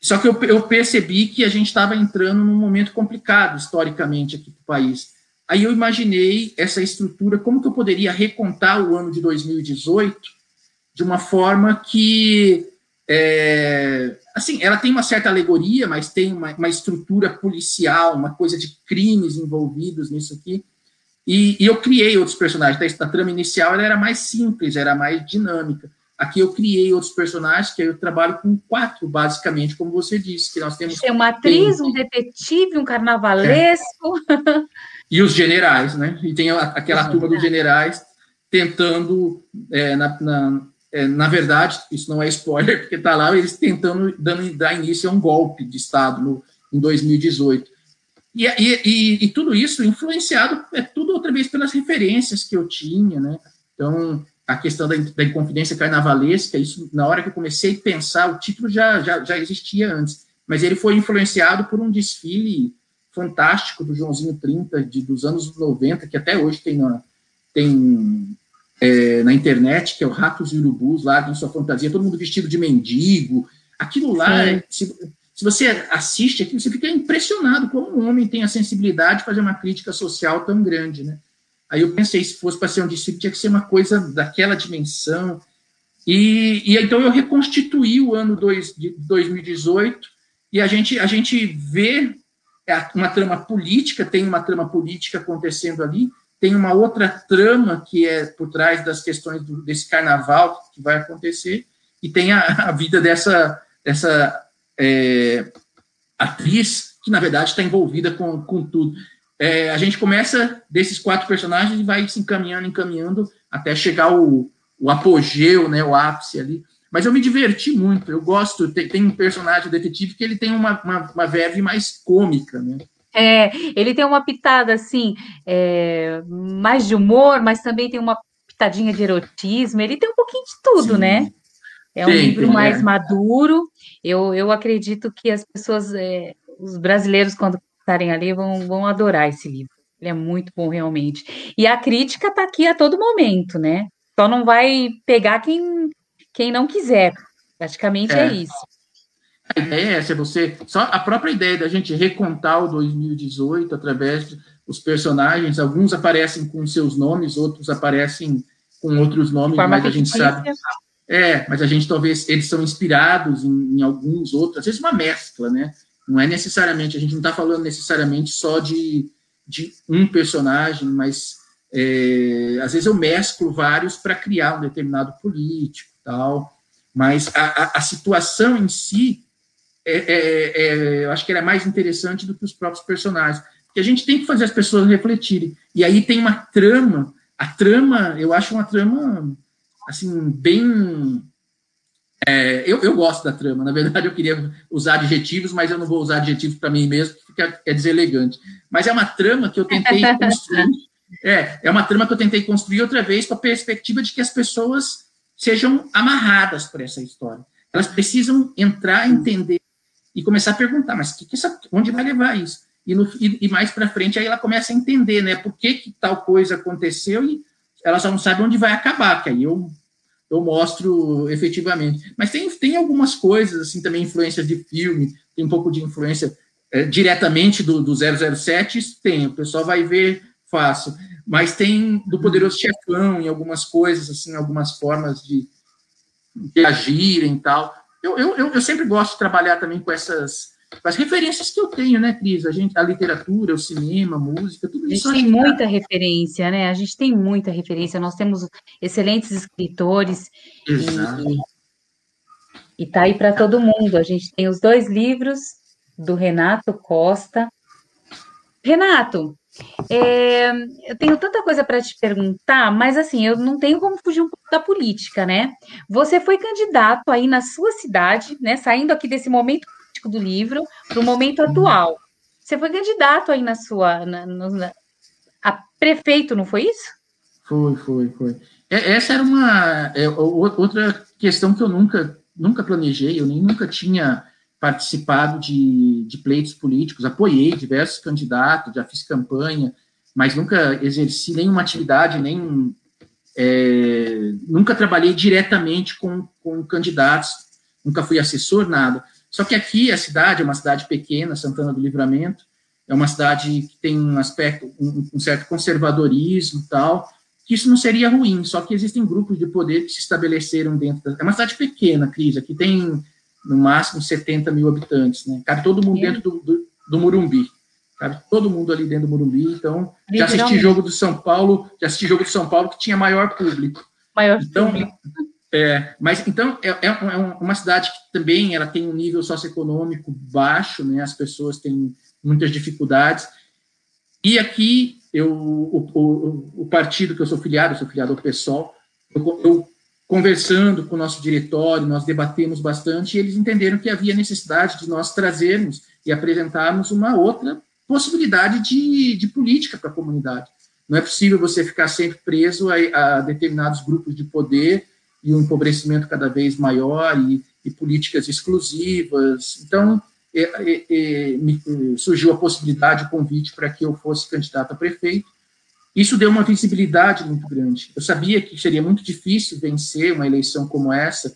Só que eu, eu percebi que a gente estava entrando num momento complicado historicamente aqui para o país. Aí eu imaginei essa estrutura, como que eu poderia recontar o ano de 2018 de uma forma que, é, assim, ela tem uma certa alegoria, mas tem uma, uma, estrutura policial, uma coisa de crimes envolvidos nisso aqui. E, e eu criei outros personagens. A trama inicial era mais simples, era mais dinâmica. Aqui eu criei outros personagens, que eu trabalho com quatro, basicamente, como você disse, que nós temos... Tem uma atriz, tem... um detetive, um carnavalesco... É. [laughs] E os generais, né? E tem aquela turma dos generais tentando, é, na, na, é, na, verdade, isso não é spoiler, [laughs] porque está lá, eles tentando dando, dar início a um golpe de Estado no, em 2018. E, e, e, e tudo isso influenciado, é tudo outra vez pelas referências que eu tinha, né? Então, a questão da, da inconfidência carnavalesca, isso, na hora que eu comecei a pensar, o título já, já, já existia antes, mas ele foi influenciado por um desfile fantástico do Joãozinho 30, de, dos anos 90, que até hoje tem na, tem, é, na internet, que é o Ratos e Urubus, lá com sua fantasia, todo mundo vestido de mendigo. Aquilo lá, se, se, você assiste aquilo, você fica impressionado como um homem tem a sensibilidade de fazer uma crítica social tão grande, né? Aí eu pensei, se fosse para ser um discípulo, tinha que ser uma coisa daquela dimensão. E, e então eu reconstituí o ano dois, de 2018 e a gente, a gente vê uma trama política, tem uma trama política acontecendo ali, tem uma outra trama que é por trás das questões do, desse carnaval que vai acontecer, e tem a, a vida dessa, dessa é, atriz que, na verdade, está envolvida com, com tudo. É, a gente começa desses quatro personagens e vai se encaminhando, encaminhando, até chegar o, o apogeu, né, o ápice ali. Mas eu me diverti muito, eu gosto, tem, tem um personagem detetive que ele tem uma, uma, uma verve mais cômica, né? É, ele tem uma pitada assim, é, mais de humor, mas também tem uma pitadinha de erotismo. Ele tem um pouquinho de tudo, Sim. né? É um livro tem, mais é. maduro. Eu, eu acredito que as pessoas, é, os brasileiros, quando estarem ali, vão, vão adorar esse livro. Ele é muito bom, realmente. E a crítica está aqui a todo momento, né? Só não vai pegar quem, quem não quiser. Praticamente é, é isso. A ideia é essa, é você. Só a própria ideia da gente recontar o 2018 através dos personagens, alguns aparecem com seus nomes, outros aparecem com outros nomes, mas a gente sabe. É, mas a gente talvez eles são inspirados em, em, alguns outros, às vezes uma mescla, né? Não é necessariamente, a gente não está falando necessariamente só de, de um personagem, mas é, às vezes eu mesclo vários para criar um determinado político tal, mas a, a, a situação em si é, é, é, eu acho que era mais interessante do que os próprios personagens. Porque a gente tem que fazer as pessoas refletirem. E aí tem uma trama, a trama, eu acho uma trama, assim, bem. É, eu, eu gosto da trama, na verdade eu queria usar adjetivos, mas eu não vou usar adjetivos para mim mesmo, porque fica, é deselegante. Mas é uma trama que eu tentei [laughs] construir. É, é uma trama que eu tentei construir outra vez com a perspectiva de que as pessoas sejam amarradas por essa história. Elas precisam entrar, entender e começar a perguntar, mas que, que essa, onde vai levar isso? E, no, e, e mais para frente aí ela começa a entender, né, por que, que tal coisa aconteceu e ela só não sabe onde vai acabar, que aí eu, eu mostro efetivamente. Mas tem, tem algumas coisas, assim, também influências de filme, tem um pouco de influência é, diretamente do, do 007, tem, o pessoal vai ver fácil, mas tem do Poderoso Chefão em algumas coisas, assim, algumas formas de, de agirem e tal eu, eu, eu sempre gosto de trabalhar também com essas as referências que eu tenho, né, Cris? A, gente, a literatura, o cinema, a música, tudo isso. A gente tem muita referência, né? A gente tem muita referência. Nós temos excelentes escritores. Exato. E, está aí para todo mundo. A gente tem os dois livros do Renato Costa. Renato, é, eu tenho tanta coisa para te perguntar, mas assim, eu não tenho como fugir um pouco da política, né? Você foi candidato aí na sua cidade, né? Saindo aqui desse momento do livro para o momento atual. Você foi candidato aí na sua. Na, na, a prefeito, não foi isso? Foi, foi, foi. É, essa era uma é, outra questão que eu nunca, nunca planejei, eu nem nunca tinha participado de, de pleitos políticos, apoiei diversos candidatos, já fiz campanha, mas nunca exerci nenhuma atividade, nem é, nunca trabalhei diretamente com, com candidatos, nunca fui assessor, nada. Só que aqui a cidade é uma cidade pequena, Santana do Livramento, é uma cidade que tem um aspecto, um, um certo conservadorismo e tal, que isso não seria ruim, só que existem grupos de poder que se estabeleceram dentro da... É uma cidade pequena, Cris, aqui tem no máximo 70 mil habitantes, né? Cabe todo mundo dentro do, do, do Murumbi. Cabe todo mundo ali dentro do Murumbi. Então, já assisti jogo do São Paulo, já assisti jogo do São Paulo que tinha maior público. Maior então, público. É, mas então é, é, é, uma cidade que também ela tem um nível socioeconômico baixo, né? As pessoas têm muitas dificuldades. E aqui eu, o, o, o partido que eu sou filiado, eu sou filiado ao PSOL, eu, eu conversando com o nosso diretório, nós debatemos bastante e eles entenderam que havia necessidade de nós trazermos e apresentarmos uma outra possibilidade de, de política para a comunidade. Não é possível você ficar sempre preso a, a determinados grupos de poder e um empobrecimento cada vez maior e, e políticas exclusivas. Então, é, é, é, me, surgiu a possibilidade, o convite para que eu fosse candidato a prefeito. Isso deu uma visibilidade muito grande. Eu sabia que seria muito difícil vencer uma eleição como essa,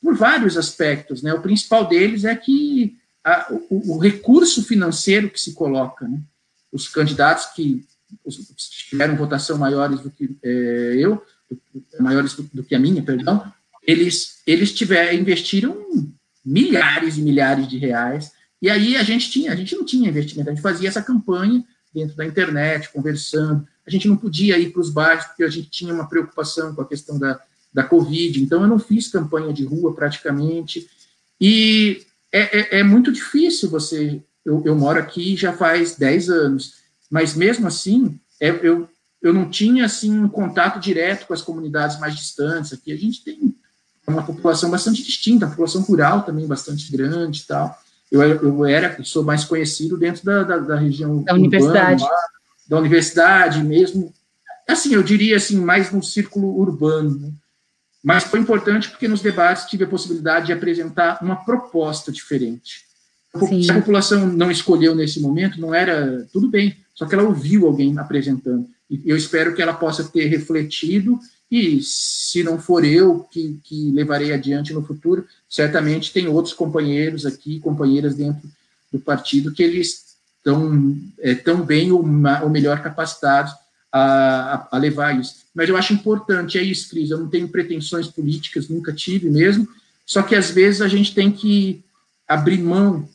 por vários aspectos. Né? O principal deles é que a, o, o, recurso financeiro que se coloca, né? os candidatos que tiveram votação maiores do que é, eu, maiores do, que a minha, perdão, eles, eles tiver, investiram milhares e milhares de reais, e aí a gente tinha, a gente não tinha investimento, a gente fazia essa campanha dentro da internet, conversando, a gente não podia ir para os bairros, porque a gente tinha uma preocupação com a questão da, da Covid, então eu não fiz campanha de rua praticamente, e é, é, é muito difícil você, eu, eu, moro aqui já faz 10 anos, mas mesmo assim, é, eu, eu não tinha assim um contato direto com as comunidades mais distantes, aqui a gente tem uma população bastante distinta, a população rural também bastante grande tal. Eu, eu era, sou mais conhecido dentro da, da, da região da universidade, lá, da universidade mesmo, assim, eu diria assim, mais no círculo urbano, né? mas foi importante porque nos debates tive a possibilidade de apresentar uma proposta diferente. Sim. Se a população não escolheu nesse momento, não era tudo bem, só que ela ouviu alguém apresentando. Eu espero que ela possa ter refletido e se não for eu que, que levarei adiante no futuro, certamente tem outros companheiros aqui, companheiras dentro do partido, que eles estão é, tão bem ou, ou melhor capacitados a, a, a, levar isso. Mas eu acho importante, é isso, Cris, eu não tenho pretensões políticas, nunca tive mesmo, só que às vezes a gente tem que abrir mão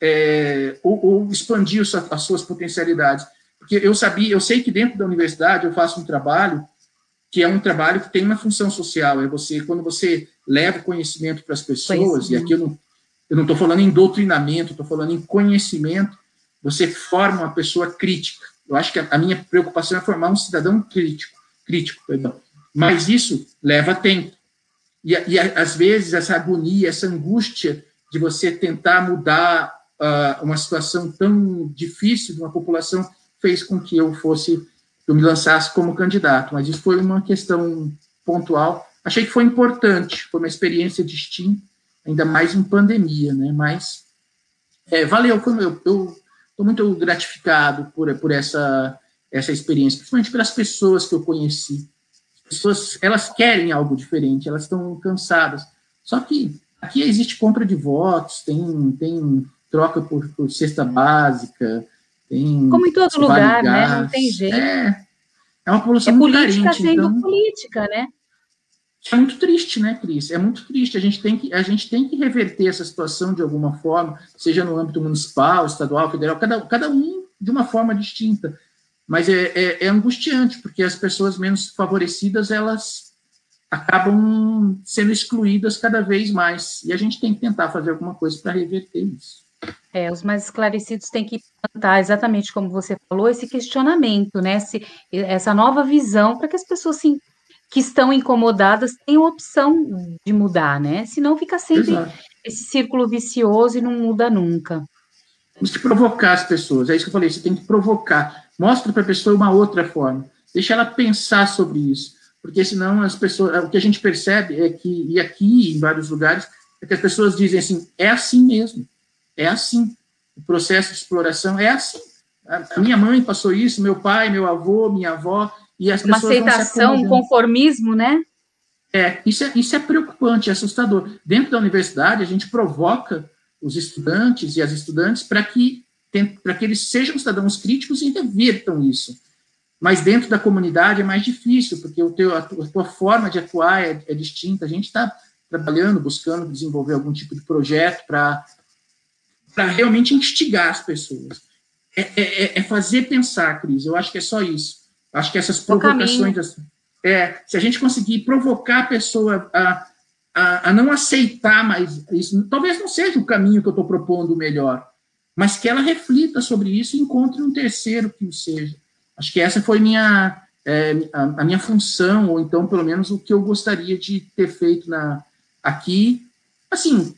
é, ou, ou, expandir as suas potencialidades. Porque eu sabia, eu sei que dentro da universidade eu faço um trabalho que é um trabalho que tem uma função social, é você, quando você leva conhecimento para as pessoas, e aqui eu não eu não estou falando em doutrinamento, estou falando em conhecimento, você forma uma pessoa crítica. Eu acho que a, a minha preocupação é formar um cidadão crítico, crítico, perdão. Mas isso leva tempo. E, e às vezes essa agonia, essa angústia de você tentar mudar uh, uma situação tão difícil de uma população fez com que eu fosse eu me lançasse como candidato, mas isso foi uma questão pontual. Achei que foi importante, foi uma experiência distinta, ainda mais em pandemia, né? Mas é, valeu, eu estou muito gratificado por, por essa, essa experiência, principalmente pelas pessoas que eu conheci. As pessoas, elas querem algo diferente, elas estão cansadas. Só que aqui existe compra de votos, tem, tem troca por, por cesta básica, tem Como em todo lugar, né? Não tem jeito. É, é uma população é muito política carente, sendo então, política, né? É muito triste, né, Cris? É muito triste. A gente, tem que, a gente tem que reverter essa situação de alguma forma, seja no âmbito municipal, estadual, federal, cada, cada um de uma forma distinta. Mas é, é, é angustiante, porque as pessoas menos favorecidas, elas acabam sendo excluídas cada vez mais. E a gente tem que tentar fazer alguma coisa para reverter isso. É, os mais esclarecidos têm que plantar, exatamente como você falou, esse questionamento, né? Esse, essa nova visão para que as pessoas sim, que estão incomodadas tenham opção de mudar, né? Senão fica sempre Exato. esse círculo vicioso e não muda nunca. Temos que provocar as pessoas, é isso que eu falei, você tem que provocar. Mostra para a pessoa uma outra forma, deixa ela pensar sobre isso, porque senão as pessoas, o que a gente percebe é que, e aqui em vários lugares, é que as pessoas dizem assim, é assim mesmo é assim. O processo de exploração é assim. A minha mãe passou isso, meu pai, meu avô, minha avó, e as Uma pessoas. Uma aceitação, um conformismo, né? É isso, é, isso é preocupante, é assustador. Dentro da universidade, a gente provoca os estudantes e as estudantes para que, que eles sejam cidadãos críticos e revertam isso. Mas dentro da comunidade é mais difícil, porque o teu, a, tua, a tua forma de atuar é, é distinta. A gente está trabalhando, buscando desenvolver algum tipo de projeto para para realmente instigar as pessoas. É, é, é, é, fazer pensar, Cris. Eu acho que é só isso. Acho que essas provocações. É, se a gente conseguir provocar a pessoa a, a, a não aceitar mais isso, talvez não seja o caminho que eu estou propondo melhor, mas que ela reflita sobre isso e encontre um terceiro que o seja. Acho que essa foi minha, é, a, a, minha função, ou então, pelo menos, o que eu gostaria de ter feito na, aqui. Assim,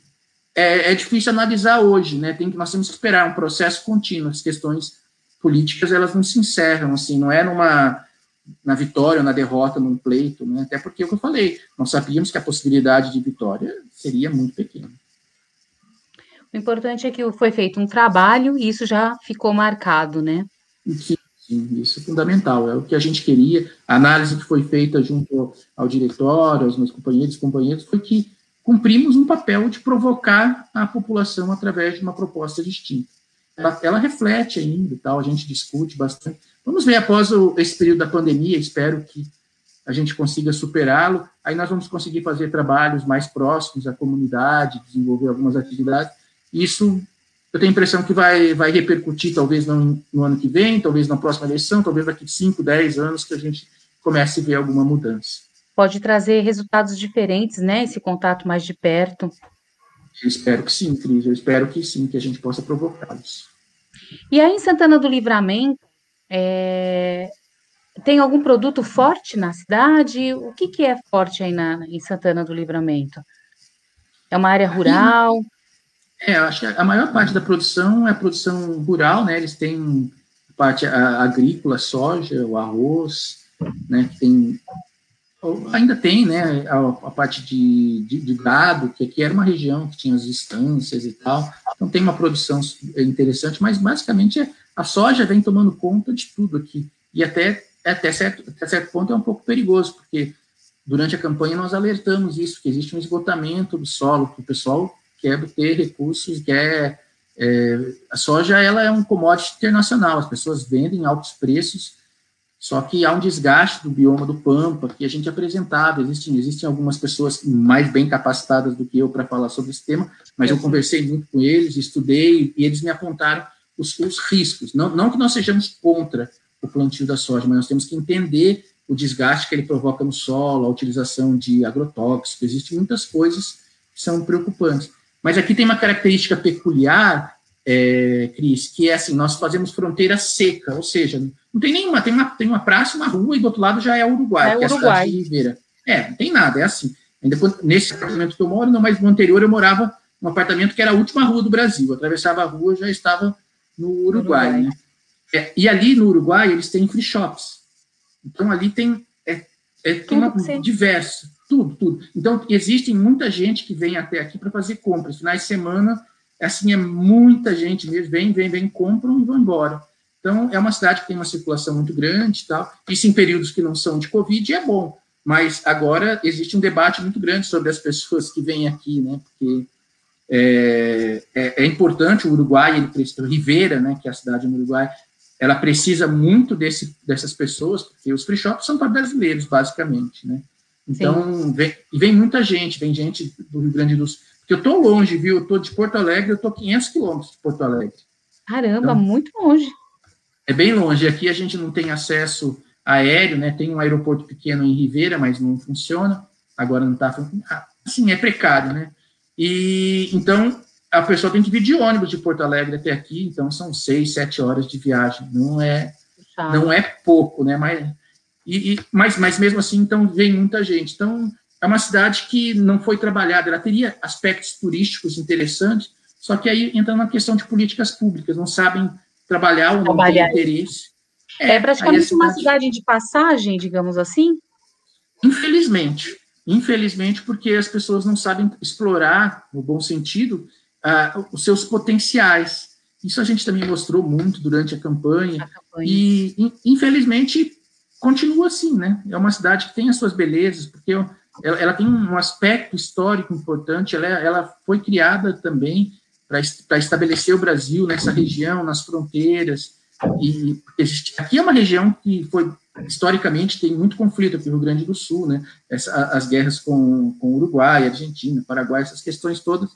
é, é, difícil analisar hoje, né? Tem que, nós temos que esperar um processo contínuo, as questões políticas elas não se encerram assim, não é numa na vitória ou na derrota num pleito, né? Até porque é o que eu falei, nós sabíamos que a possibilidade de vitória seria muito pequena. O importante é que foi feito um trabalho e isso já ficou marcado, né? Sim, sim, isso é fundamental, é o que a gente queria. A análise que foi feita junto ao diretório, aos meus companheiros e companheiras, foi que cumprimos um papel de provocar a população através de uma proposta distinta. Ela, ela reflete ainda, tal, a gente discute bastante. Vamos ver após o, esse período da pandemia, espero que a gente consiga superá-lo. Aí nós vamos conseguir fazer trabalhos mais próximos à comunidade, desenvolver algumas atividades isso eu tenho a impressão que vai, vai repercutir talvez no, no, ano que vem, talvez na próxima eleição, talvez daqui 5, 10 anos que a gente comece a ver alguma mudança. Pode trazer resultados diferentes, né? Esse contato mais de perto. Eu espero que sim, Cris. Eu espero que sim, que a gente possa provocá-los. E aí em Santana do Livramento, é... tem algum produto forte na cidade? O que, que é forte aí na, em Santana do Livramento? É uma área rural? É, eu acho que a maior parte da produção é produção rural, né? Eles têm parte agrícola, soja, o arroz, né? Tem ainda tem, né? A, a parte de, de, de, gado, que aqui era uma região que tinha as estâncias e tal. Então tem uma produção interessante, mas basicamente é, a soja vem tomando conta de tudo aqui e até até certo, até certo ponto é um pouco perigoso porque durante a campanha nós alertamos isso que existe um esgotamento do solo que o pessoal quer ter recursos, quer é, a soja ela é um commodity internacional, as pessoas vendem altos preços, só que há um desgaste do bioma do Pampa que a gente apresentava. Existem, existem algumas pessoas mais bem capacitadas do que eu para falar sobre esse tema, mas eu conversei muito com eles, estudei e eles me apontaram os, os riscos. Não, não que nós sejamos contra o plantio da soja, mas nós temos que entender o desgaste que ele provoca no solo, a utilização de agrotóxicos. Existem muitas coisas que são preocupantes. Mas aqui tem uma característica peculiar, é, Cris, que é assim, nós fazemos fronteira seca, ou seja, não tem nenhuma, tem uma, tem uma praça, uma rua, e do outro lado já é Uruguai, é que Uruguai. é a cidade de Ribeira. É, não tem nada, é assim. Ainda nesse apartamento que eu moro, não, mas no anterior eu morava num apartamento que era a última rua do Brasil. Eu atravessava a rua já estava no Uruguai, Uruguai. né? É, e ali no Uruguai eles têm free shops. Então ali tem, é, é, tem uma, diverso. Tudo, tudo. Então, existe muita gente que vem até aqui para fazer compras. Finais de semana, assim, é muita gente mesmo. Vem, vem, vem, compram e vão embora. Então, é uma cidade que tem uma circulação muito grande e tal. Isso em períodos que não são de Covid é bom. Mas agora existe um debate muito grande sobre as pessoas que vêm aqui, né? Porque é, é, é importante o Uruguai, ele precisa, Rivera, né, que é a cidade no Uruguai, ela precisa muito desse, dessas pessoas, porque os free shops são para brasileiros, basicamente, né? Então, vem, vem muita gente, vem gente do Rio Grande do Sul. Porque eu estou longe, viu? Eu estou de Porto Alegre, eu estou 500 quilômetros de Porto Alegre. Caramba, então, muito longe. É bem longe. Aqui a gente não tem acesso aéreo, né? Tem um aeroporto pequeno em Ribeira, mas não funciona. Agora não está ah, Assim, é precário, né? E então a pessoa tem que vir de ônibus de Porto Alegre até aqui, então são seis, sete horas de viagem. Não é, não é pouco, né? Mas e, e, mas, mas mesmo assim, então, vem muita gente. Então, é uma cidade que não foi trabalhada, ela teria aspectos turísticos interessantes, só que aí entra na questão de políticas públicas, não sabem trabalhar não trabalhar. interesse. É, é praticamente cidade... uma cidade de passagem, digamos assim? Infelizmente. Infelizmente, porque as pessoas não sabem explorar, no bom sentido, uh, os seus potenciais. Isso a gente também mostrou muito durante a campanha. A campanha. E, infelizmente, continua assim, né? É uma cidade que tem as suas belezas, porque ela, ela tem um aspecto histórico importante, ela, é, ela foi criada também para estabelecer o Brasil nessa região, nas fronteiras, e aqui é uma região que foi historicamente tem muito conflito aqui no Rio Grande do Sul, né? Essa, as guerras com, com Uruguai, Argentina, Paraguai, essas questões todas,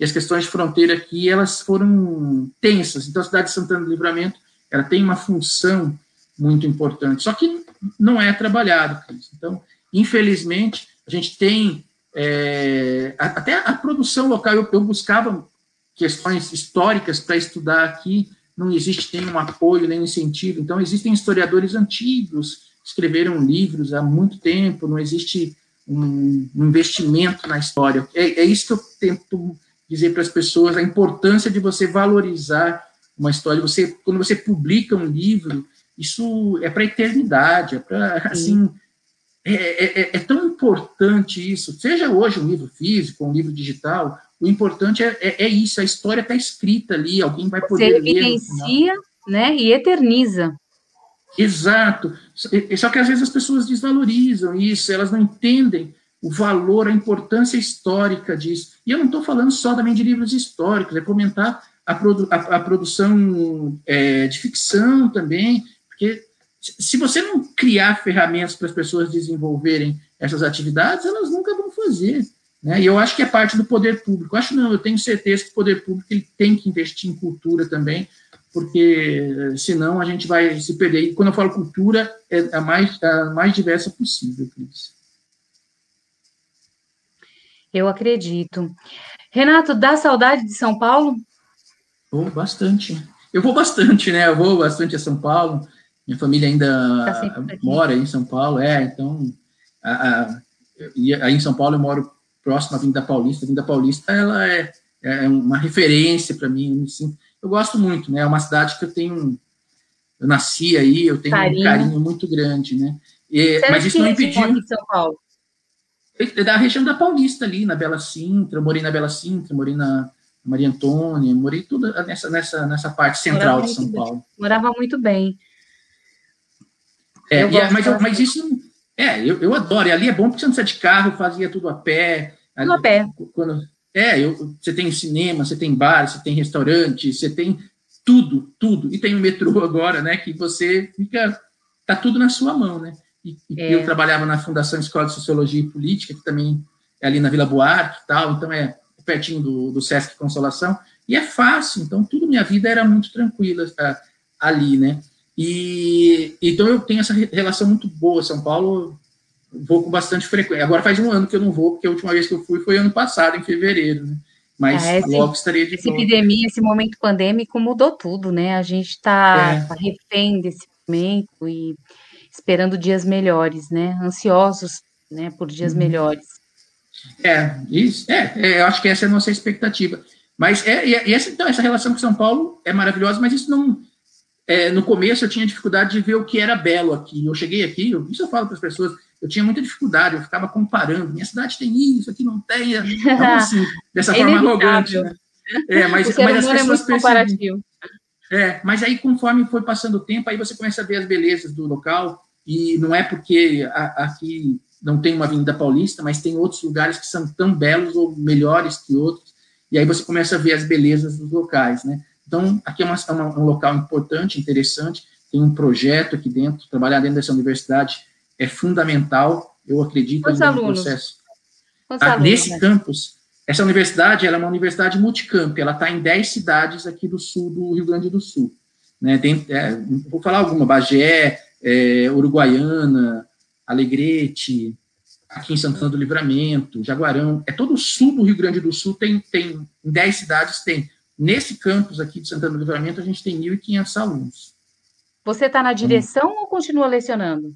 e as questões de fronteira aqui, elas foram tensas. Então, a cidade de Santana do Livramento, ela tem uma função muito importante. Só que não é trabalhado. Então, infelizmente, a gente tem é, até a produção local. Eu, eu buscava questões históricas para estudar aqui, não existe nenhum apoio, nem incentivo. Então, existem historiadores antigos, escreveram livros há muito tempo, não existe um, um investimento na história. É, é, isso que eu tento dizer para as pessoas, a importância de você valorizar uma história. Você, quando você publica um livro, isso é para a eternidade, é para assim. É, é, é, é, tão importante isso, seja hoje um livro físico, um livro digital, o importante é, é, é isso, a história está escrita ali, alguém vai poder Você evidencia, né, e eterniza. Exato. Só que às vezes as pessoas desvalorizam isso, elas não entendem o valor, a importância histórica disso. E eu não estou falando só também de livros históricos, é comentar a, produ a, a produção é, de ficção também, porque se você não criar ferramentas para as pessoas desenvolverem essas atividades, elas nunca vão fazer. Né? E eu acho que é parte do poder público. Eu acho não, eu tenho certeza que o poder público ele tem que investir em cultura também, porque senão a gente vai se perder. E quando eu falo cultura, é a mais, a mais diversa possível, Cris. Eu acredito. Renato, dá saudade de São Paulo? Vou bastante. Eu vou bastante, né? Eu vou bastante a São Paulo. Minha família ainda tá mora em São Paulo, é, então. A, a, aí em São Paulo eu moro próximo à Vinda Paulista. A Vinda Paulista ela é, é uma referência para mim. Assim, eu gosto muito, né? É uma cidade que eu tenho. Eu nasci aí, eu tenho carinho. um carinho muito grande, né? E, mas isso não impediu. Aqui São Paulo? É da região da Paulista ali, na Bela Sintra, eu morei na Bela Sintra, morei na Maria Antônia, morei tudo nessa, nessa, nessa parte central de São Paulo. Morava muito bem. É, é mas, eu, mas isso, é, eu, eu adoro, e ali é bom porque você não precisa de carro, fazia tudo a pé. Tudo a pé. Quando, é, eu, você tem cinema, você tem bar, você tem restaurante, você tem tudo, tudo. E tem o metrô agora, né, que você fica, tá tudo na sua mão, né? E, é. eu trabalhava na Fundação Escola de Sociologia e Política, que também é ali na Vila Buarque e tal, então é pertinho do, do Sesc Consolação, e é fácil, então tudo minha vida era muito tranquila tá, ali, né? E então eu tenho essa relação muito boa. São Paulo vou com bastante frequência. Agora faz um ano que eu não vou, porque a última vez que eu fui foi ano passado, em fevereiro, né? Mas é, esse, logo estaria de Essa epidemia, esse momento pandêmico mudou tudo, né? A gente está é. Tá refém desse momento e esperando dias melhores, né? Ansiosos, né, por dias uhum. melhores. É, isso, é, é, eu acho que essa é a nossa expectativa. Mas é, e essa, então, essa relação com São Paulo é maravilhosa, mas isso não. É, no começo eu tinha dificuldade de ver o que era belo aqui. Eu cheguei aqui, eu, isso eu falo para as pessoas, eu tinha muita dificuldade, eu ficava comparando. Minha cidade tem isso, aqui não tem. [laughs] Então, assim, dessa é forma arrogante. Né? É, mas, [laughs] mas as pessoas é percebem. É, mas aí, conforme foi passando o tempo, aí você começa a ver as belezas do local, e não é porque aqui não tem uma Avenida Paulista, mas tem outros lugares que são tão belos ou melhores que outros, e aí você começa a ver as belezas dos locais, né? Então, aqui é, uma, é um local importante, interessante, tem um projeto aqui dentro, trabalhar dentro dessa universidade é fundamental, eu acredito Quantos no processo. Ah, nesse né? campus, essa universidade ela é uma universidade multicamp, ela está em 10 cidades aqui do sul do Rio Grande do Sul. Né? Tem, é, vou falar alguma, Bagé, é, Uruguaiana, Alegrete, aqui em Santana do Livramento, Jaguarão, é todo o sul do Rio Grande do Sul, tem, tem em 10 cidades tem. Nesse campus aqui de Santana do Livramento, a gente tem 1.500 alunos. Você está na direção ou continua lecionando?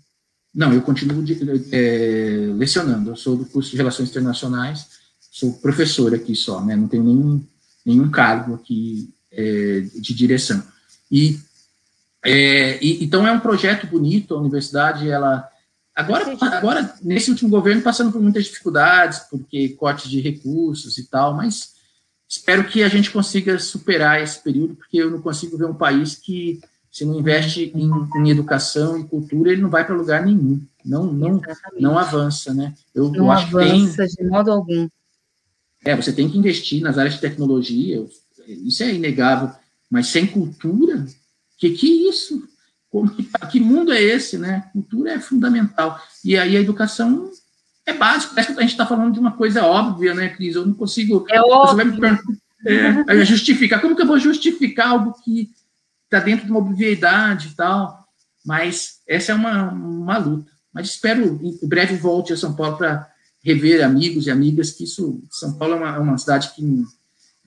Não, eu continuo de, é, lecionando. Eu sou do curso de Relações Internacionais, sou professor aqui só, né? Não tenho nenhum, nenhum cargo aqui é, de direção. E é, e, então é um projeto bonito, a universidade, ela agora, agora nesse último governo passando por muitas dificuldades, porque cortes de recursos e tal, mas espero que a gente consiga superar esse período, porque eu não consigo ver um país que se não investe em, em educação e cultura, ele não vai para lugar nenhum, não não não avança, né? Eu, não eu acho avança que tem, de modo algum. É, você tem que investir nas áreas de tecnologia, isso é inegável, mas sem cultura que que é isso? Como, [laughs] que mundo é esse, né? Cultura é fundamental. E aí a educação é básico. Parece que a gente está falando de uma coisa óbvia, né, Cris? Eu não consigo. É óbvio. É, justificar. Como que eu vou justificar algo que está dentro de uma obviedade e tal? Mas essa é uma, uma luta. Mas espero em breve volte a São Paulo para rever amigos e amigas, que isso, São Paulo é uma, é uma cidade que,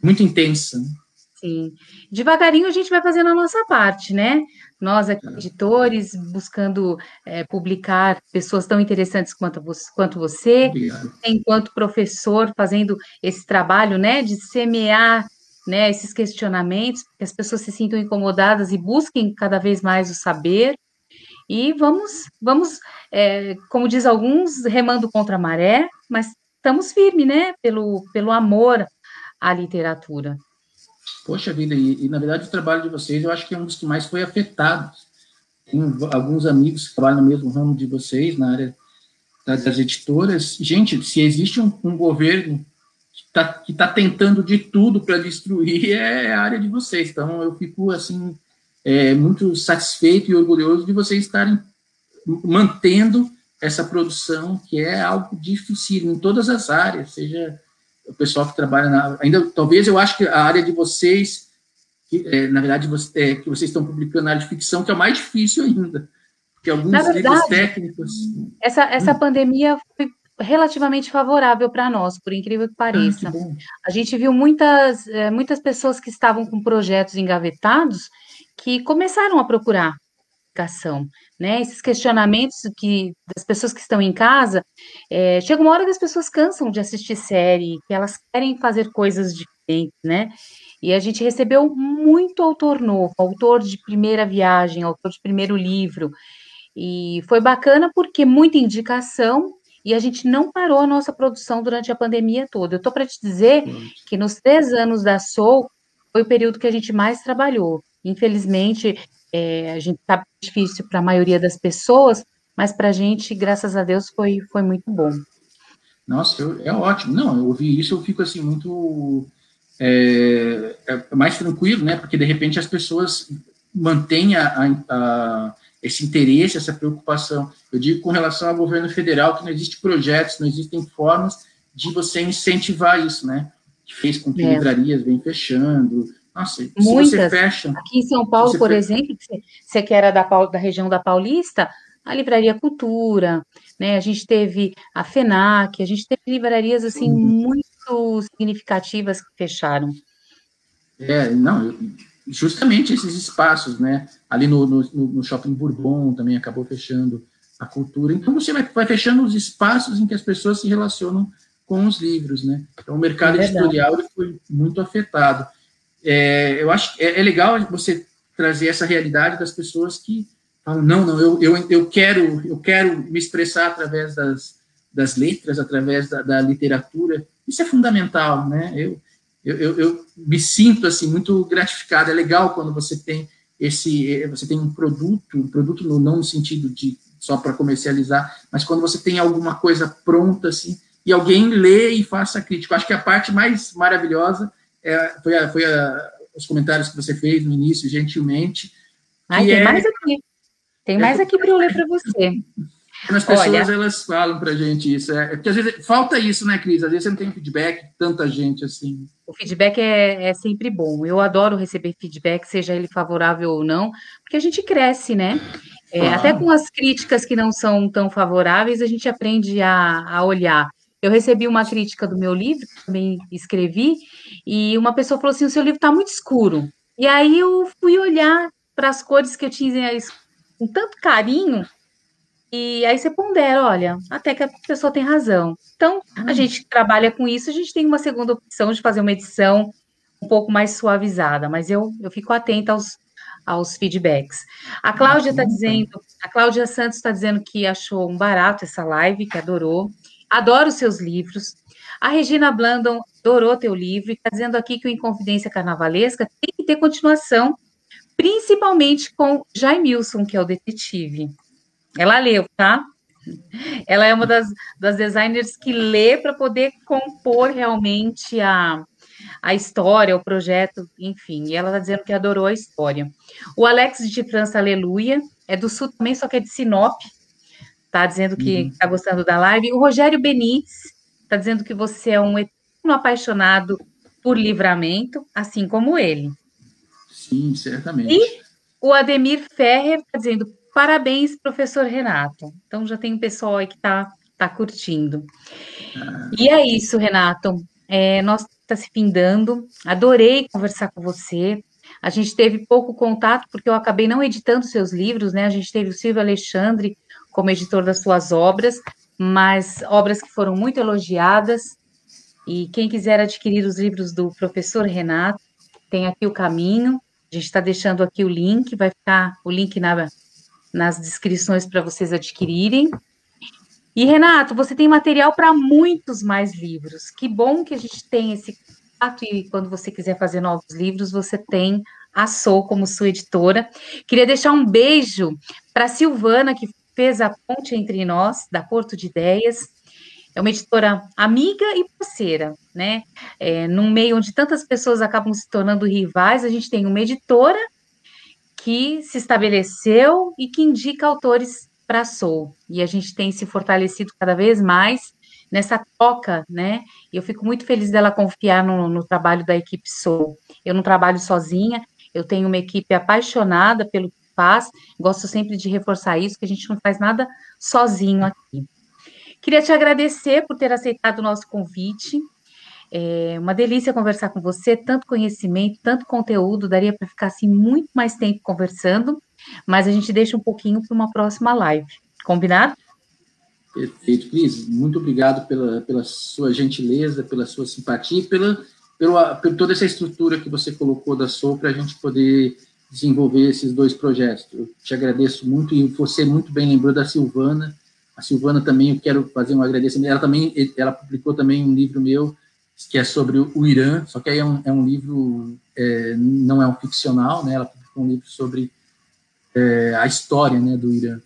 muito intensa. Né? Sim. Devagarinho a gente vai fazendo a nossa parte, né? Nós, aqui, editores, buscando é, publicar pessoas tão interessantes quanto, quanto você, Obrigado. enquanto professor, fazendo esse trabalho, né, de semear né, esses questionamentos, que as pessoas se sintam incomodadas e busquem cada vez mais o saber. E vamos, vamos, é, como diz alguns, remando contra a maré, mas estamos firmes, né, pelo, pelo amor à literatura. Poxa vida, e, e, na verdade o trabalho de vocês eu acho que é um dos que mais foi afetado. Alguns amigos que trabalham no mesmo ramo de vocês, na área das editoras. Gente, se existe um, um governo que está tá tentando de tudo para destruir, [laughs] é a área de vocês. Então eu fico assim é, muito satisfeito e orgulhoso de vocês estarem mantendo essa produção, que é algo difícil em todas as áreas, seja o pessoal que trabalha na. Ainda, talvez eu acho que a área de vocês, que, é, na verdade, você, é, que vocês estão publicando na área de ficção, que é mais difícil ainda. Porque alguns verdade, livros técnicos. Essa, essa hum. pandemia foi relativamente favorável para nós, por incrível que pareça. Ah, que a gente viu muitas, é, muitas pessoas que estavam com projetos engavetados que começaram a procurar educação, né? Esses questionamentos que das pessoas que estão em casa, é, chega uma hora que as pessoas cansam de assistir série, que elas querem fazer coisas diferentes, né? E a gente recebeu muito autor novo, autor de primeira viagem, autor de primeiro livro, e foi bacana porque muita indicação e a gente não parou a nossa produção durante a pandemia toda. Eu estou para te dizer que nos três anos da Soul foi o período que a gente mais trabalhou. Infelizmente, é, a gente está difícil para a maioria das pessoas, mas para a gente, graças a Deus, foi, foi muito bom. Nossa, eu, é ótimo. Não, eu ouvi isso, eu fico assim muito é, é mais tranquilo, né? Porque de repente as pessoas mantêm a, a, a, esse interesse, essa preocupação. Eu digo com relação ao governo federal que não existe projetos, não existem formas de você incentivar isso, né? Que fez com que é. livrarias venham fechando, nossa, Muitas. fecha. Aqui em São Paulo, por exemplo, você que era da, da região da Paulista, a Livraria Cultura, né? A gente teve a FENAC, a gente teve livrarias assim uhum. muito significativas que fecharam. É, não, justamente esses espaços, né? Ali no, no, no Shopping Bourbon também acabou fechando a cultura. Então você vai, vai, fechando os espaços em que as pessoas se relacionam com os livros, né? Então o mercado é editorial foi muito afetado é, eu acho que é, é, legal você trazer essa realidade das pessoas que falam, não, não, eu, eu, eu, quero, eu quero me expressar através das, das letras, através da, da literatura. Isso é fundamental, né? Eu, eu, eu, eu, me sinto assim muito gratificado. É legal quando você tem esse, você tem um produto, um produto no, não no sentido de só para comercializar, mas quando você tem alguma coisa pronta assim e alguém lê e faça crítica. Acho que a parte mais maravilhosa é, foi, a, foi a, os comentários que você fez no início, gentilmente. Ai, tem é, mais aqui. Tem mais aqui para eu ler para você. As pessoas, Olha, elas falam para a gente isso. É, porque às vezes falta isso, né, Cris? Às vezes você não tem feedback, tanta gente assim. O feedback é, é sempre bom. Eu adoro receber feedback, seja ele favorável ou não, porque a gente cresce, né? É, ah. Até com as críticas que não são tão favoráveis, a gente aprende a, a olhar. Eu recebi uma crítica do meu livro, que também escrevi, e uma pessoa falou assim: o seu livro está muito escuro. E aí eu fui olhar para as cores que eu tinha com tanto carinho, e aí você pondera, olha, até que a pessoa tem razão. Então, a hum. gente trabalha com isso, a gente tem uma segunda opção de fazer uma edição um pouco mais suavizada, mas eu, eu fico atenta aos, aos feedbacks. A Cláudia está dizendo, a Cláudia Santos está dizendo que achou um barato essa live, que adorou. Adoro seus livros. A Regina Blandon adorou teu livro e está dizendo aqui que o Inconfidência Carnavalesca tem que ter continuação, principalmente com Jaimilson, que é o detetive. Ela leu, tá? Ela é uma das, das designers que lê para poder compor realmente a, a história, o projeto, enfim. E ela está dizendo que adorou a história. O Alex de França Aleluia é do Sul também, só que é de Sinop está dizendo que está uhum. gostando da live. O Rogério Benites está dizendo que você é um eterno apaixonado por livramento, assim como ele. Sim, certamente. E o Ademir Ferrer está dizendo parabéns, professor Renato. Então já tem um pessoal aí que está tá curtindo. Ah. E é isso, Renato. É, nós está se findando. Adorei conversar com você. A gente teve pouco contato porque eu acabei não editando seus livros, né? A gente teve o Silvio Alexandre como editor das suas obras, mas obras que foram muito elogiadas. E quem quiser adquirir os livros do professor Renato, tem aqui o caminho. A gente está deixando aqui o link, vai ficar o link na, nas descrições para vocês adquirirem. E, Renato, você tem material para muitos mais livros. Que bom que a gente tem esse contato e quando você quiser fazer novos livros, você tem a Sou como sua editora. Queria deixar um beijo para Silvana, que fez a ponte entre nós, da Porto de Ideias. É uma editora amiga e parceira, né? É, num meio onde tantas pessoas acabam se tornando rivais, a gente tem uma editora que se estabeleceu e que indica autores para a Soul. E a gente tem se fortalecido cada vez mais nessa troca, né? E eu fico muito feliz dela confiar no, no trabalho da equipe Soul. Eu não trabalho sozinha, eu tenho uma equipe apaixonada pelo que faz, gosto sempre de reforçar isso, que a gente não faz nada sozinho aqui. Queria te agradecer por ter aceitado o nosso convite. É uma delícia conversar com você, tanto conhecimento, tanto conteúdo, daria para ficar assim muito mais tempo conversando, mas a gente deixa um pouquinho para uma próxima live. Combinado? Perfeito, Cris. Muito obrigado pela, pela sua gentileza, pela sua simpatia, pela, pela, por toda essa estrutura que você colocou da SOU para a gente poder desenvolver esses dois projetos. Eu te agradeço muito e você muito bem lembrou da Silvana. A Silvana também, eu quero fazer um agradecimento. Ela também, ela publicou também um livro meu que é sobre o Irã, só que aí é um, é um livro, é, não é um ficcional, né? Ela publicou um livro sobre é, a história, né, do Irã.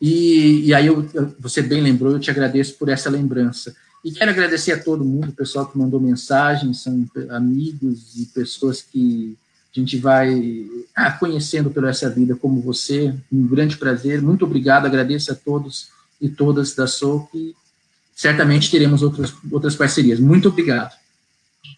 E, e aí eu, você bem lembrou, eu te agradeço por essa lembrança. E quero agradecer a todo mundo, o pessoal que mandou mensagens, são amigos e pessoas que a gente vai ah, conhecendo pela essa vida, como você. Um grande prazer, muito obrigado, agradeço a todos e todas da SOC. Certamente teremos outras, outras parcerias. Muito obrigado.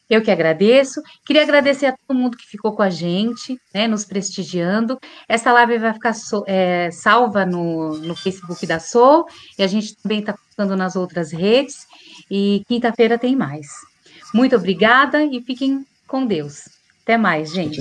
Eu que agradeço. Queria agradecer a todo mundo que ficou com a gente, né, nos prestigiando. Essa live vai ficar so, é, salva no, no Facebook da Sou, e a gente também está ficando nas outras redes. E quinta-feira tem mais. Muito obrigada e fiquem com Deus. Até mais, gente.